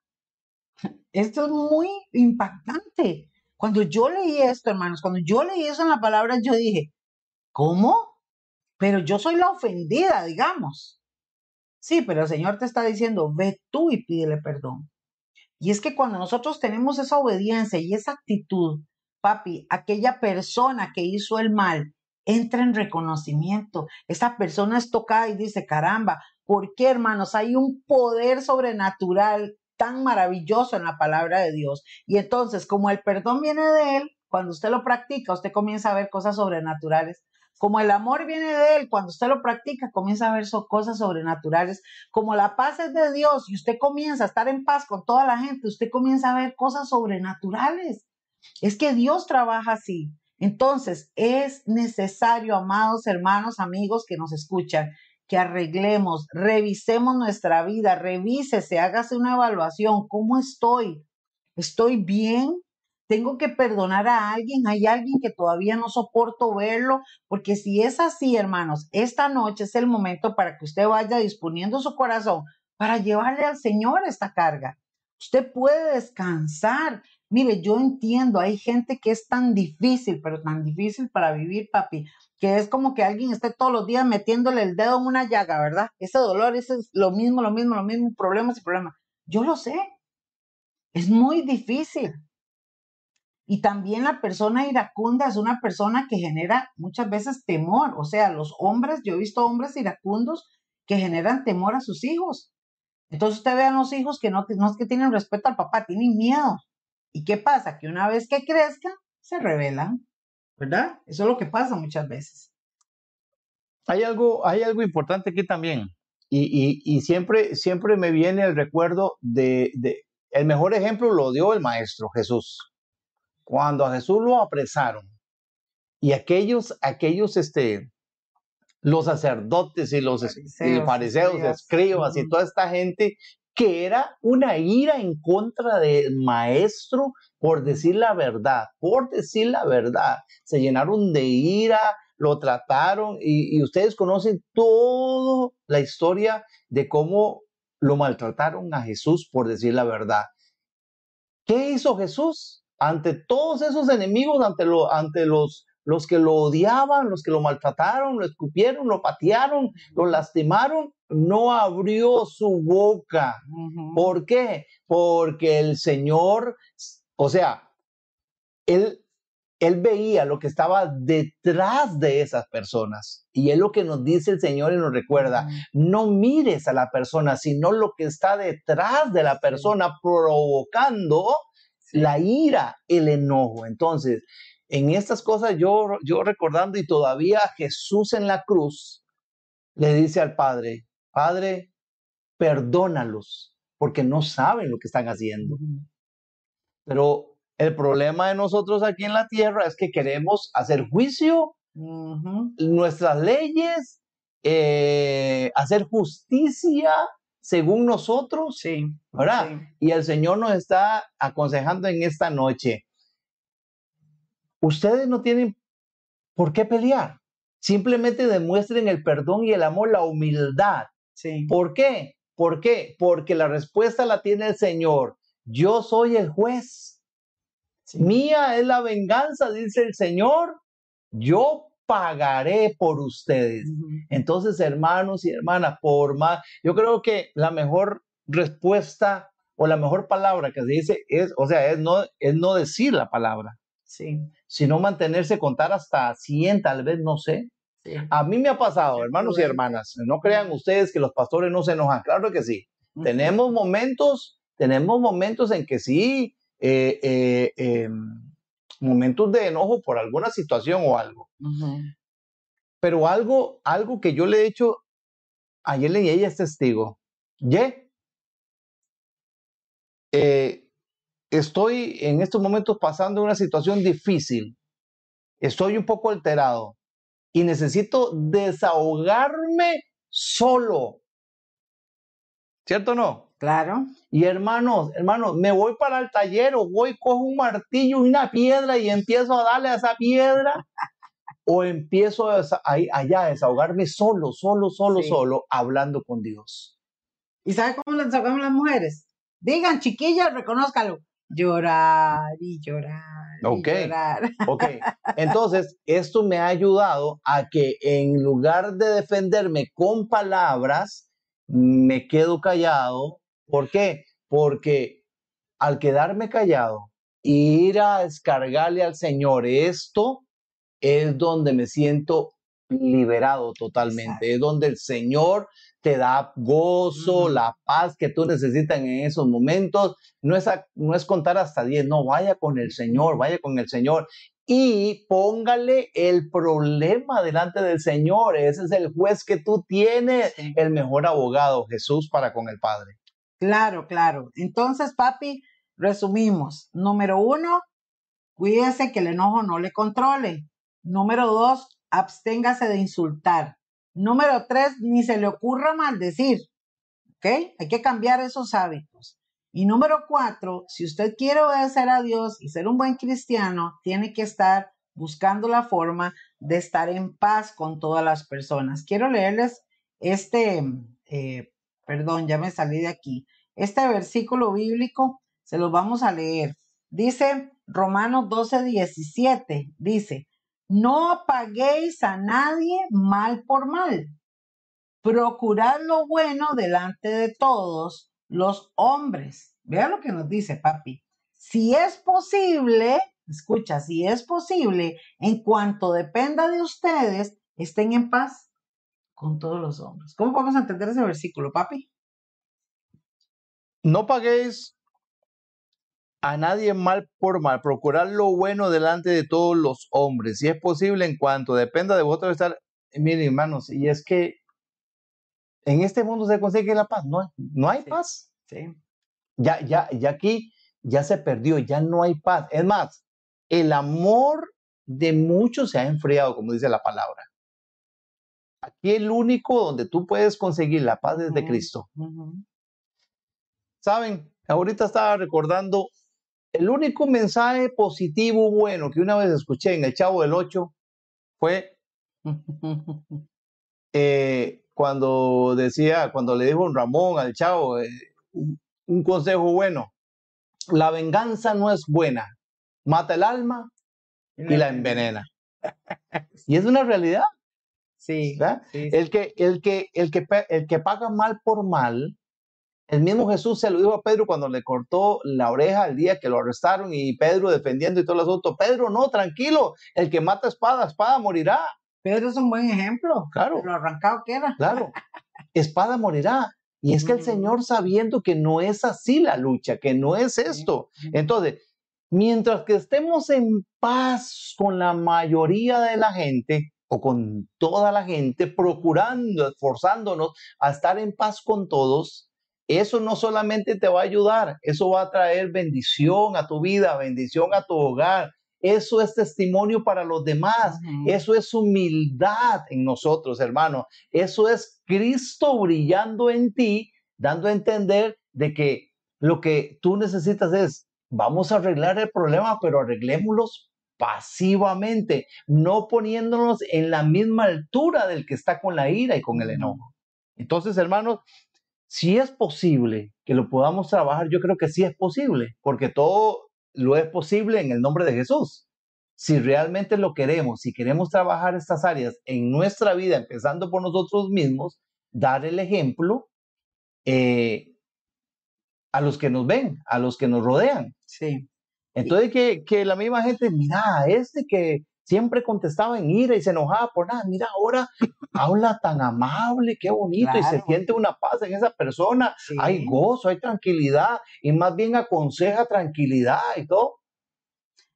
[laughs] Esto es muy impactante. Cuando yo leí esto, hermanos, cuando yo leí eso en la palabra, yo dije, ¿cómo? Pero yo soy la ofendida, digamos. Sí, pero el Señor te está diciendo, ve tú y pídele perdón. Y es que cuando nosotros tenemos esa obediencia y esa actitud, papi, aquella persona que hizo el mal entra en reconocimiento. Esa persona es tocada y dice, caramba, ¿Por qué, hermanos? Hay un poder sobrenatural tan maravilloso en la palabra de Dios. Y entonces, como el perdón viene de Él, cuando usted lo practica, usted comienza a ver cosas sobrenaturales. Como el amor viene de Él, cuando usted lo practica, comienza a ver cosas sobrenaturales. Como la paz es de Dios y usted comienza a estar en paz con toda la gente, usted comienza a ver cosas sobrenaturales. Es que Dios trabaja así. Entonces, es necesario, amados hermanos, amigos que nos escuchan, que arreglemos, revisemos nuestra vida, revísese, hágase una evaluación. ¿Cómo estoy? ¿Estoy bien? ¿Tengo que perdonar a alguien? ¿Hay alguien que todavía no soporto verlo? Porque si es así, hermanos, esta noche es el momento para que usted vaya disponiendo su corazón para llevarle al Señor esta carga. Usted puede descansar. Mire, yo entiendo, hay gente que es tan difícil, pero tan difícil para vivir, papi, que es como que alguien esté todos los días metiéndole el dedo en una llaga, ¿verdad? Ese dolor, ese es lo mismo, lo mismo, lo mismo, problemas y problemas. Yo lo sé. Es muy difícil. Y también la persona iracunda es una persona que genera muchas veces temor. O sea, los hombres, yo he visto hombres iracundos que generan temor a sus hijos. Entonces usted ve a los hijos que no, no es que tienen respeto al papá, tienen miedo. ¿Y qué pasa? Que una vez que crezcan, se rebelan. ¿verdad? Eso es lo que pasa muchas veces. Hay algo, hay algo importante aquí también. Y, y, siempre, siempre me viene el recuerdo de, de, el mejor ejemplo lo dio el maestro Jesús. Cuando a Jesús lo apresaron y aquellos, aquellos, este, los sacerdotes y los fariseos, y fariseos escribas y toda esta gente que era una ira en contra del maestro por decir la verdad, por decir la verdad. Se llenaron de ira, lo trataron y, ustedes conocen toda la historia de cómo lo maltrataron a Jesús por decir la verdad. ¿Qué hizo Jesús? Ante todos esos enemigos, ante, lo, ante los, los que lo odiaban, los que lo maltrataron, lo escupieron, lo patearon, lo lastimaron, no abrió su boca. ¿Por qué? Porque el Señor, o sea, él, él veía lo que estaba detrás de esas personas. Y es lo que nos dice el Señor y nos recuerda, no mires a la persona, sino lo que está detrás de la persona provocando la ira, el enojo. Entonces, en estas cosas yo, yo recordando y todavía Jesús en la cruz le dice al Padre, Padre, perdónalos porque no saben lo que están haciendo. Pero el problema de nosotros aquí en la tierra es que queremos hacer juicio, nuestras leyes, eh, hacer justicia según nosotros, sí, ¿verdad? Y el Señor nos está aconsejando en esta noche. Ustedes no tienen por qué pelear. Simplemente demuestren el perdón y el amor, la humildad. ¿Por qué? ¿Por qué? Porque la respuesta la tiene el Señor. Yo soy el juez. Mía es la venganza, dice el Señor. Yo pagaré por ustedes. Entonces, hermanos y hermanas, por más, yo creo que la mejor respuesta o la mejor palabra que se dice es, o sea, es no, es no decir la palabra. Sí. Sino mantenerse, contar hasta 100, tal vez, no sé. A mí me ha pasado, hermanos y hermanas, no crean ustedes que los pastores no se enojan, claro que sí. Tenemos momentos, tenemos momentos en que sí, eh, eh, em, momentos de enojo por alguna situación o algo. Pero algo, algo que yo le he hecho, ayer y ella es testigo. Ye, eh, estoy en estos momentos pasando una situación difícil. Estoy un poco alterado y necesito desahogarme solo. ¿Cierto o no? Claro. Y hermanos, hermanos, me voy para el taller o voy, cojo un martillo y una piedra y empiezo a darle a esa piedra. o empiezo a, allá a desahogarme solo, solo, solo, solo, hablando con Dios. ¿Y sabe cómo desahogamos las mujeres? Digan, chiquillas, reconózcalo. Llorar y llorar Ok, ok. Entonces, esto me ha ayudado a que en lugar de defenderme con palabras, me quedo callado. ¿Por qué? Porque al quedarme callado y ir a descargarle al Señor esto, es donde me siento liberado totalmente. Es donde el Señor te da gozo, la paz que tú necesitas en esos momentos. No es, no es contar hasta 10, no, vaya con el Señor, vaya con el Señor. Y póngale el problema delante del Señor. Ese es el juez que tú tienes, el mejor abogado, Jesús, para con el Padre. Claro, claro. Entonces, papi, resumimos. Número uno, cuídese que el enojo no le controle. Número dos, absténgase de insultar. Número tres, ni se le ocurra maldecir. ¿Ok? Hay que cambiar esos hábitos. Y número cuatro, si usted quiere obedecer a Dios y ser un buen cristiano, tiene que estar buscando la forma de estar en paz con todas las personas. Quiero leerles este, eh, perdón, ya me salí de aquí. Este versículo bíblico se lo vamos a leer. Dice Romanos 12, 17, dice, no paguéis a nadie mal por mal. Procurad lo bueno delante de todos los hombres. Vea lo que nos dice papi. Si es posible, escucha, si es posible, en cuanto dependa de ustedes, estén en paz con todos los hombres. ¿Cómo a entender ese versículo, papi? No paguéis a nadie mal por mal, procurar lo bueno delante de todos los hombres, si es posible en cuanto dependa de vosotros estar, miren hermanos, y es que en este mundo se consigue la paz, no, no hay paz. Sí. Ya, ya, ya aquí ya se perdió, ya no hay paz. Es más, el amor de muchos se ha enfriado, como dice la palabra. Aquí el único donde tú puedes conseguir la paz es de Cristo. Saben, ahorita estaba recordando el único mensaje positivo bueno que una vez escuché en el Chavo del Ocho fue [laughs] eh, cuando decía, cuando le dijo un Ramón al Chavo, eh, un, consejo bueno, la venganza no es buena, mata el alma y la envenena. [laughs] y es una realidad. Sí, El, que, el, que, el, que, el que paga mal por mal el mismo Jesús se lo dijo a Pedro cuando le cortó la oreja el día que lo arrestaron y Pedro defendiendo y todo el asunto. Pedro, no, tranquilo, el que mata espada, espada morirá. Pedro es un buen ejemplo. Claro. Lo arrancado que era. Claro. Espada morirá. Y es que el Señor sabiendo que no es así la lucha, que no es esto. Entonces, mientras que estemos en paz con la mayoría de la gente o con toda la gente, procurando, esforzándonos a estar en paz con todos, eso no solamente te va a ayudar, eso va a traer bendición a tu vida, bendición a tu hogar. Eso es testimonio para los demás. Eso es humildad en nosotros, hermano. Eso es Cristo brillando en ti, dando a entender de que lo que tú necesitas es, vamos a arreglar el problema, pero arreglémoslos pasivamente, no poniéndonos en la misma altura del que está con la ira y con el enojo. Entonces, hermanos, si es posible que lo podamos trabajar, yo creo que sí es posible, porque todo lo es posible en el nombre de Jesús. Si realmente lo queremos, si queremos trabajar estas áreas en nuestra vida, empezando por nosotros mismos, dar el ejemplo eh, a los que nos ven, a los que nos rodean. Sí. Entonces, que, que la misma gente, mira, este que siempre contestaba en ira y se enojaba por nada. Mira, ahora habla tan amable, qué bonito, y se siente una paz en esa persona. Hay gozo, hay tranquilidad, y más bien aconseja tranquilidad y todo.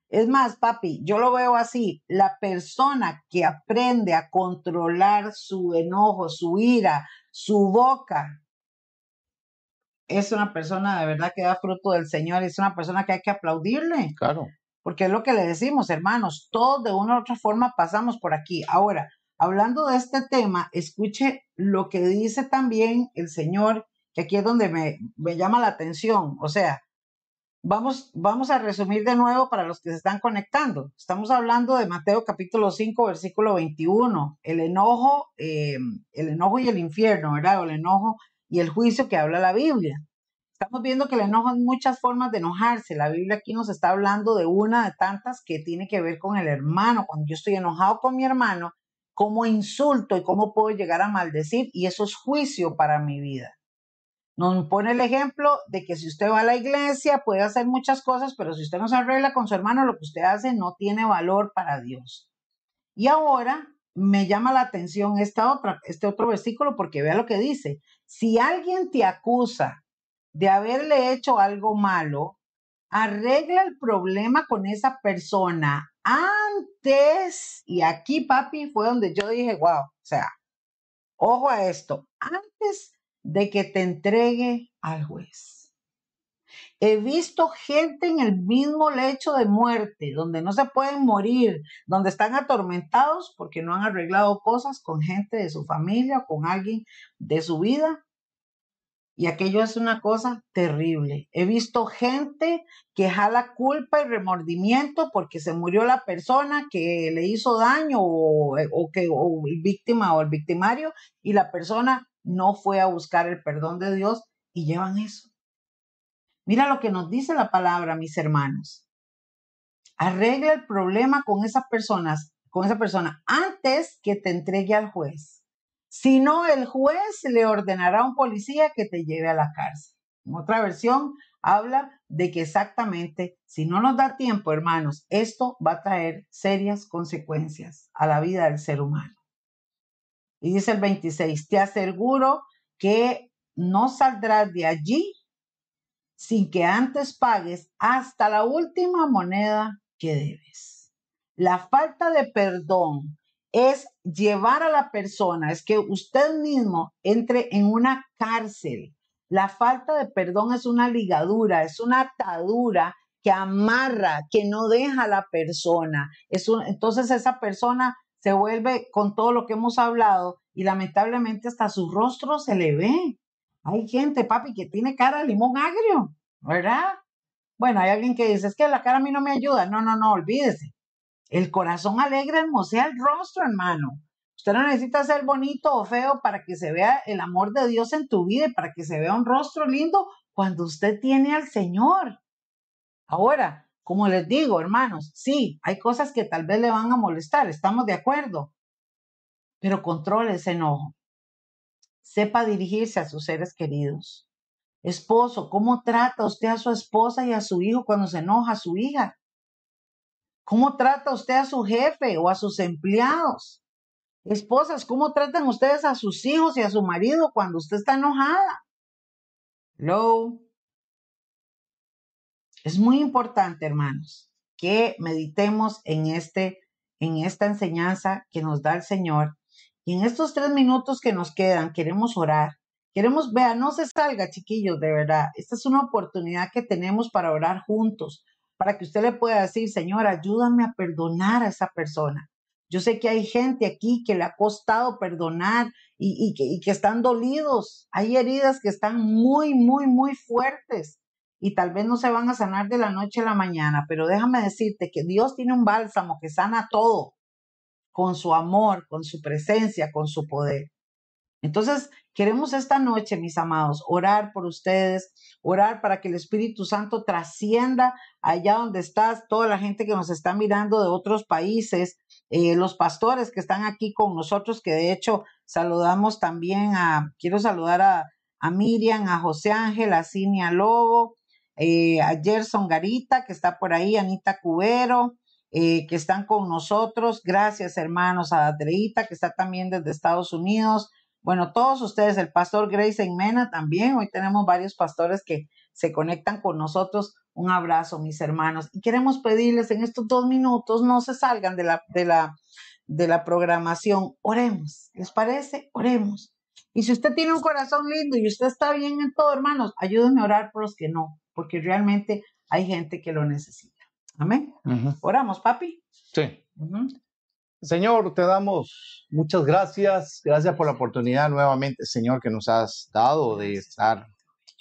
Es más, papi, yo lo veo así, la persona que aprende a controlar su enojo, su ira, su boca, es una persona de verdad que da fruto del Señor, es una persona que hay que aplaudirle. Claro porque es lo que le decimos, hermanos, todos de una u otra forma pasamos por aquí. Ahora, hablando de este tema, escuche lo que dice también el Señor, que aquí es donde me, me llama la atención. O sea, vamos, vamos a resumir de nuevo para los que se están conectando. Estamos hablando de Mateo capítulo 5, versículo 21, el enojo, eh, el enojo y el infierno, ¿verdad? O el enojo y el juicio que habla la Biblia. Estamos viendo que el enojo hay muchas formas de enojarse. La Biblia aquí nos está hablando de una de tantas que tiene que ver con el hermano. Cuando yo estoy enojado con mi hermano, cómo insulto y cómo puedo llegar a maldecir y eso es juicio para mi vida. Nos pone el ejemplo de que si usted va a la iglesia puede hacer muchas cosas, pero si usted no se arregla con su hermano, lo que usted hace no tiene valor para Dios. Y ahora me llama la atención esta otra, este otro versículo porque vea lo que dice. Si alguien te acusa de haberle hecho algo malo, arregla el problema con esa persona antes, y aquí papi fue donde yo dije, wow, o sea, ojo a esto, antes de que te entregue al juez. He visto gente en el mismo lecho de muerte, donde no se pueden morir, donde están atormentados porque no han arreglado cosas con gente de su familia o con alguien de su vida. Y aquello es una cosa terrible. He visto gente que jala culpa y remordimiento porque se murió la persona que le hizo daño o, que o víctima o el victimario y la persona no fue a buscar el perdón de Dios y llevan eso. Mira lo que nos dice la palabra, mis hermanos. Arregla el problema con esas personas, con esa persona antes que te entregue al juez. Si no, el juez le ordenará a un policía que te lleve a la cárcel. En otra versión habla de que exactamente, si no nos da tiempo, hermanos, esto va a traer serias consecuencias a la vida del ser humano. Y dice el 26, te aseguro que no saldrás de allí sin que antes pagues hasta la última moneda que debes. La falta de perdón es llevar a la persona, es que usted mismo entre en una cárcel. La falta de perdón es una ligadura, es una atadura que amarra, que no deja a la persona. Es entonces esa persona se vuelve con todo lo que hemos hablado y lamentablemente hasta su rostro se le ve. Hay gente, papi, que tiene cara de limón agrio, ¿verdad? Bueno, hay alguien que dice, es que la cara a mí no me ayuda. No, no, no, olvídese. El corazón alegre hermosea el rostro, hermano. Usted no necesita ser bonito o feo para que se vea el amor de Dios en tu vida y para que se vea un rostro lindo cuando usted tiene al Señor. Ahora, como les digo, hermanos, sí, hay cosas que tal vez le van a molestar, estamos de acuerdo, pero controle ese enojo. Sepa dirigirse a sus seres queridos. Esposo, ¿cómo trata usted a su esposa y a su hijo cuando se enoja a su hija? ¿Cómo trata usted a su jefe o a sus empleados? Esposas, ¿cómo tratan ustedes a sus hijos y a su marido cuando usted está enojada? Hello. Es muy importante, hermanos, que meditemos en, este, en esta enseñanza que nos da el Señor. Y en estos tres minutos que nos quedan, queremos orar. Queremos, vea, no se salga, chiquillos, de verdad. Esta es una oportunidad que tenemos para orar juntos, para que usted le pueda decir, Señor, ayúdame a perdonar a esa persona. Yo sé que hay gente aquí que le ha costado perdonar y, y que están dolidos. Hay heridas que están muy, muy, muy fuertes y tal vez no se van a sanar de la noche a la mañana, pero déjame decirte que Dios tiene un bálsamo que sana todo con su amor, con su presencia, con su poder. Entonces, queremos esta noche, mis amados, orar por ustedes, orar para que el Espíritu Santo trascienda allá donde estás, toda la gente que nos está mirando de otros países, eh, los pastores que están aquí con nosotros, que de hecho saludamos también a, quiero saludar a, a Miriam, a José Ángel, a Cinia Lobo, eh, a Gerson Garita, que está por ahí, Anita Cubero, eh, que están con nosotros. Gracias, hermanos, a Adreita, que está también desde Estados Unidos. Bueno, todos ustedes, el pastor Grace Mena también. Hoy tenemos varios pastores que se conectan con nosotros. Un abrazo, mis hermanos. Y queremos pedirles en estos dos minutos, no se salgan de la, de la, de la programación. Oremos. ¿Les parece? Oremos. Y si usted tiene un corazón lindo y usted está bien en todo, hermanos, ayúdenme a orar por los que no porque realmente hay gente que lo necesita. Amén. Oramos, papi. Sí. Señor, te damos muchas gracias. Gracias por la oportunidad nuevamente, Señor, que nos has dado de estar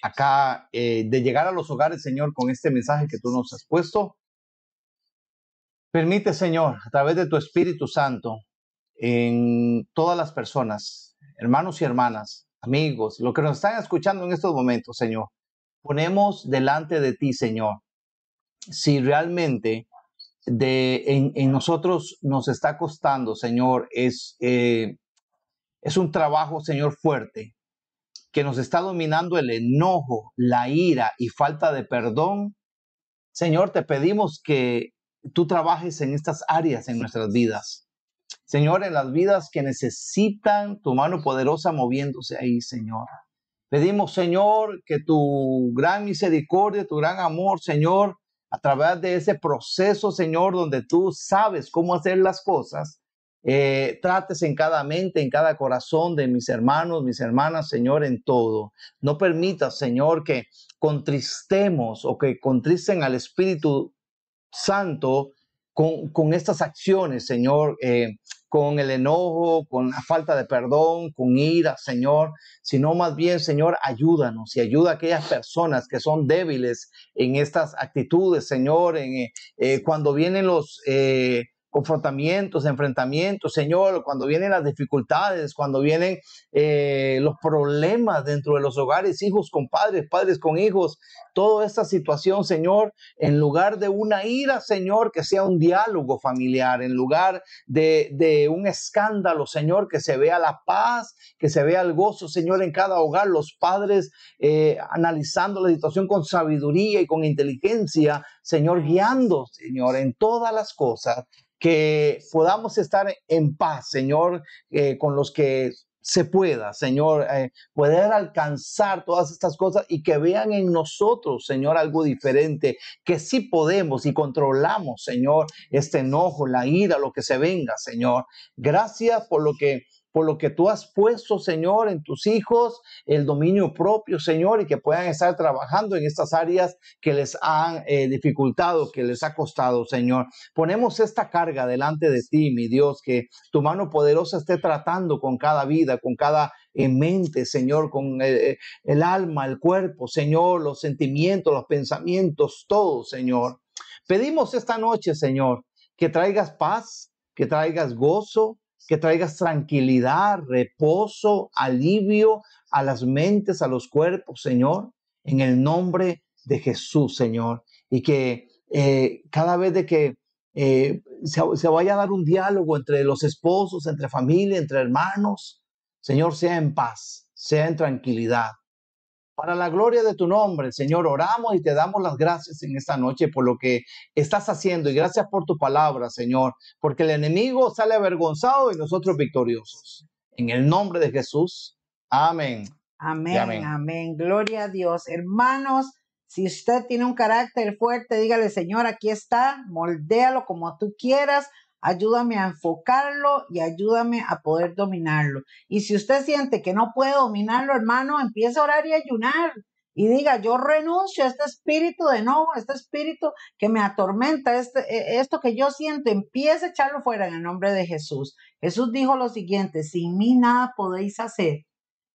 acá, eh, de llegar a los hogares, Señor, con este mensaje que tú nos has puesto. Permite, Señor, a través de tu Espíritu Santo, en todas las personas, hermanos y hermanas, amigos, lo que nos están escuchando en estos momentos, Señor, ponemos delante de ti, Señor, si realmente en, nosotros nos está costando, Señor, es, eh, es un trabajo, Señor, fuerte, que nos está dominando el enojo, la ira y falta de perdón, Señor, te pedimos que tú trabajes en estas áreas en nuestras vidas. Señor, en las vidas que necesitan tu mano poderosa moviéndose ahí, Señor. Pedimos, Señor, que tu gran misericordia, tu gran amor, Señor, a través de ese proceso, Señor, donde tú sabes cómo hacer las cosas, eh, trates en cada mente, en cada corazón de mis hermanos, mis hermanas, Señor, en todo. No permitas, Señor, que contristemos o que contristen al Espíritu Santo con, estas acciones, Señor. Eh, con el enojo, con la falta de perdón, con ira, Señor, sino más bien, Señor, ayúdanos y ayuda a aquellas personas que son débiles en estas actitudes, Señor, en, eh, cuando vienen los... Eh, confrontamientos, enfrentamientos, Señor, cuando vienen las dificultades, cuando vienen eh, los problemas dentro de los hogares, hijos con padres, padres con hijos, toda esta situación, Señor, en lugar de una ira, Señor, que sea un diálogo familiar, en lugar de, un escándalo, Señor, que se vea la paz, que se vea el gozo, Señor, en cada hogar, los padres eh, analizando la situación con sabiduría y con inteligencia, Señor, guiando, Señor, en todas las cosas que podamos estar en paz, Señor, eh, con los que se pueda, Señor, eh, poder alcanzar todas estas cosas y que vean en nosotros, Señor, algo diferente, que sí podemos y controlamos, Señor, este enojo, la ira, lo que se venga, Señor. Gracias por lo que por lo que tú has puesto, Señor, en tus hijos, el dominio propio, Señor, y que puedan estar trabajando en estas áreas que les han eh, dificultado, que les ha costado, Señor. Ponemos esta carga delante de ti, mi Dios, que tu mano poderosa esté tratando con cada vida, con cada eh, mente, Señor, con el, eh, el alma, el cuerpo, Señor, los sentimientos, los pensamientos, todo, Señor. Pedimos esta noche, Señor, que traigas paz, que traigas gozo, que traigas tranquilidad, reposo, alivio a las mentes, a los cuerpos, Señor, en el nombre de Jesús, Señor. Y que eh, cada vez que eh, se, vaya a dar un diálogo entre los esposos, entre familia, entre hermanos, Señor, sea en paz, sea en tranquilidad. Para la gloria de tu nombre, Señor, oramos y te damos las gracias en esta noche por lo que estás haciendo y gracias por tu palabra, Señor, porque el enemigo sale avergonzado y nosotros victoriosos. En el nombre de Jesús. Amén. Amén, amén, amén. Gloria a Dios. Hermanos, si usted tiene un carácter fuerte, dígale, Señor, aquí está, moldéalo como tú quieras ayúdame a enfocarlo y ayúdame a poder dominarlo. Y si usted siente que no puede dominarlo, hermano, empiece a orar y ayunar. Y diga, yo renuncio a este espíritu de no, a este espíritu que me atormenta, este, e, esto que yo siento, empiece a echarlo fuera en el nombre de Jesús. Jesús dijo lo siguiente, sin mí nada podéis hacer,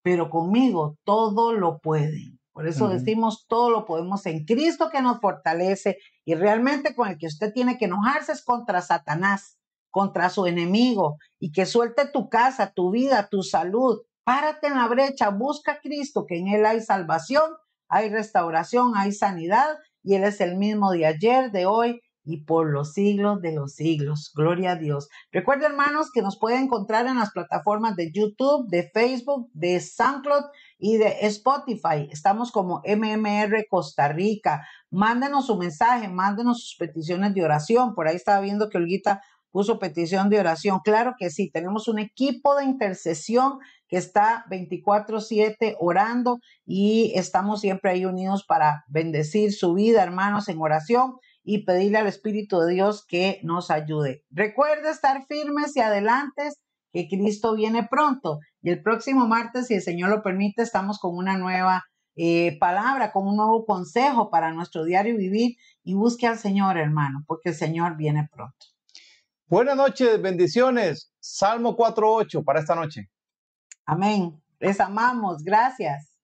pero conmigo todo lo pueden. Por eso decimos, todo lo podemos en Cristo que nos fortalece y realmente con el que usted tiene que enojarse es contra Satanás, contra su enemigo y que suelte tu casa, tu vida, tu salud. Párate en la brecha, busca a Cristo, que en Él hay salvación, hay restauración, hay sanidad y Él es el mismo de ayer, de hoy y por los siglos de los siglos. Gloria a Dios. Recuerden, hermanos, que nos pueden encontrar en las plataformas de YouTube, de Facebook, de SoundCloud y de Spotify. Estamos como MMR Costa Rica. Mándenos su mensaje, mándenos sus peticiones de oración. Por ahí estaba viendo que Olguita puso petición de oración. Claro que sí, tenemos un equipo de intercesión que está 24/7 orando y estamos siempre ahí unidos para bendecir su vida, hermanos, en oración y pedirle al Espíritu de Dios que nos ayude. Recuerde estar firmes y adelantes, que Cristo viene pronto. Y el próximo martes, si el Señor lo permite, estamos con una nueva eh, palabra, con un nuevo consejo para nuestro diario vivir. Y busque al Señor, hermano, porque el Señor viene pronto. Buenas noches, bendiciones. Salmo 4.8 para esta noche. Amén. Les amamos. Gracias.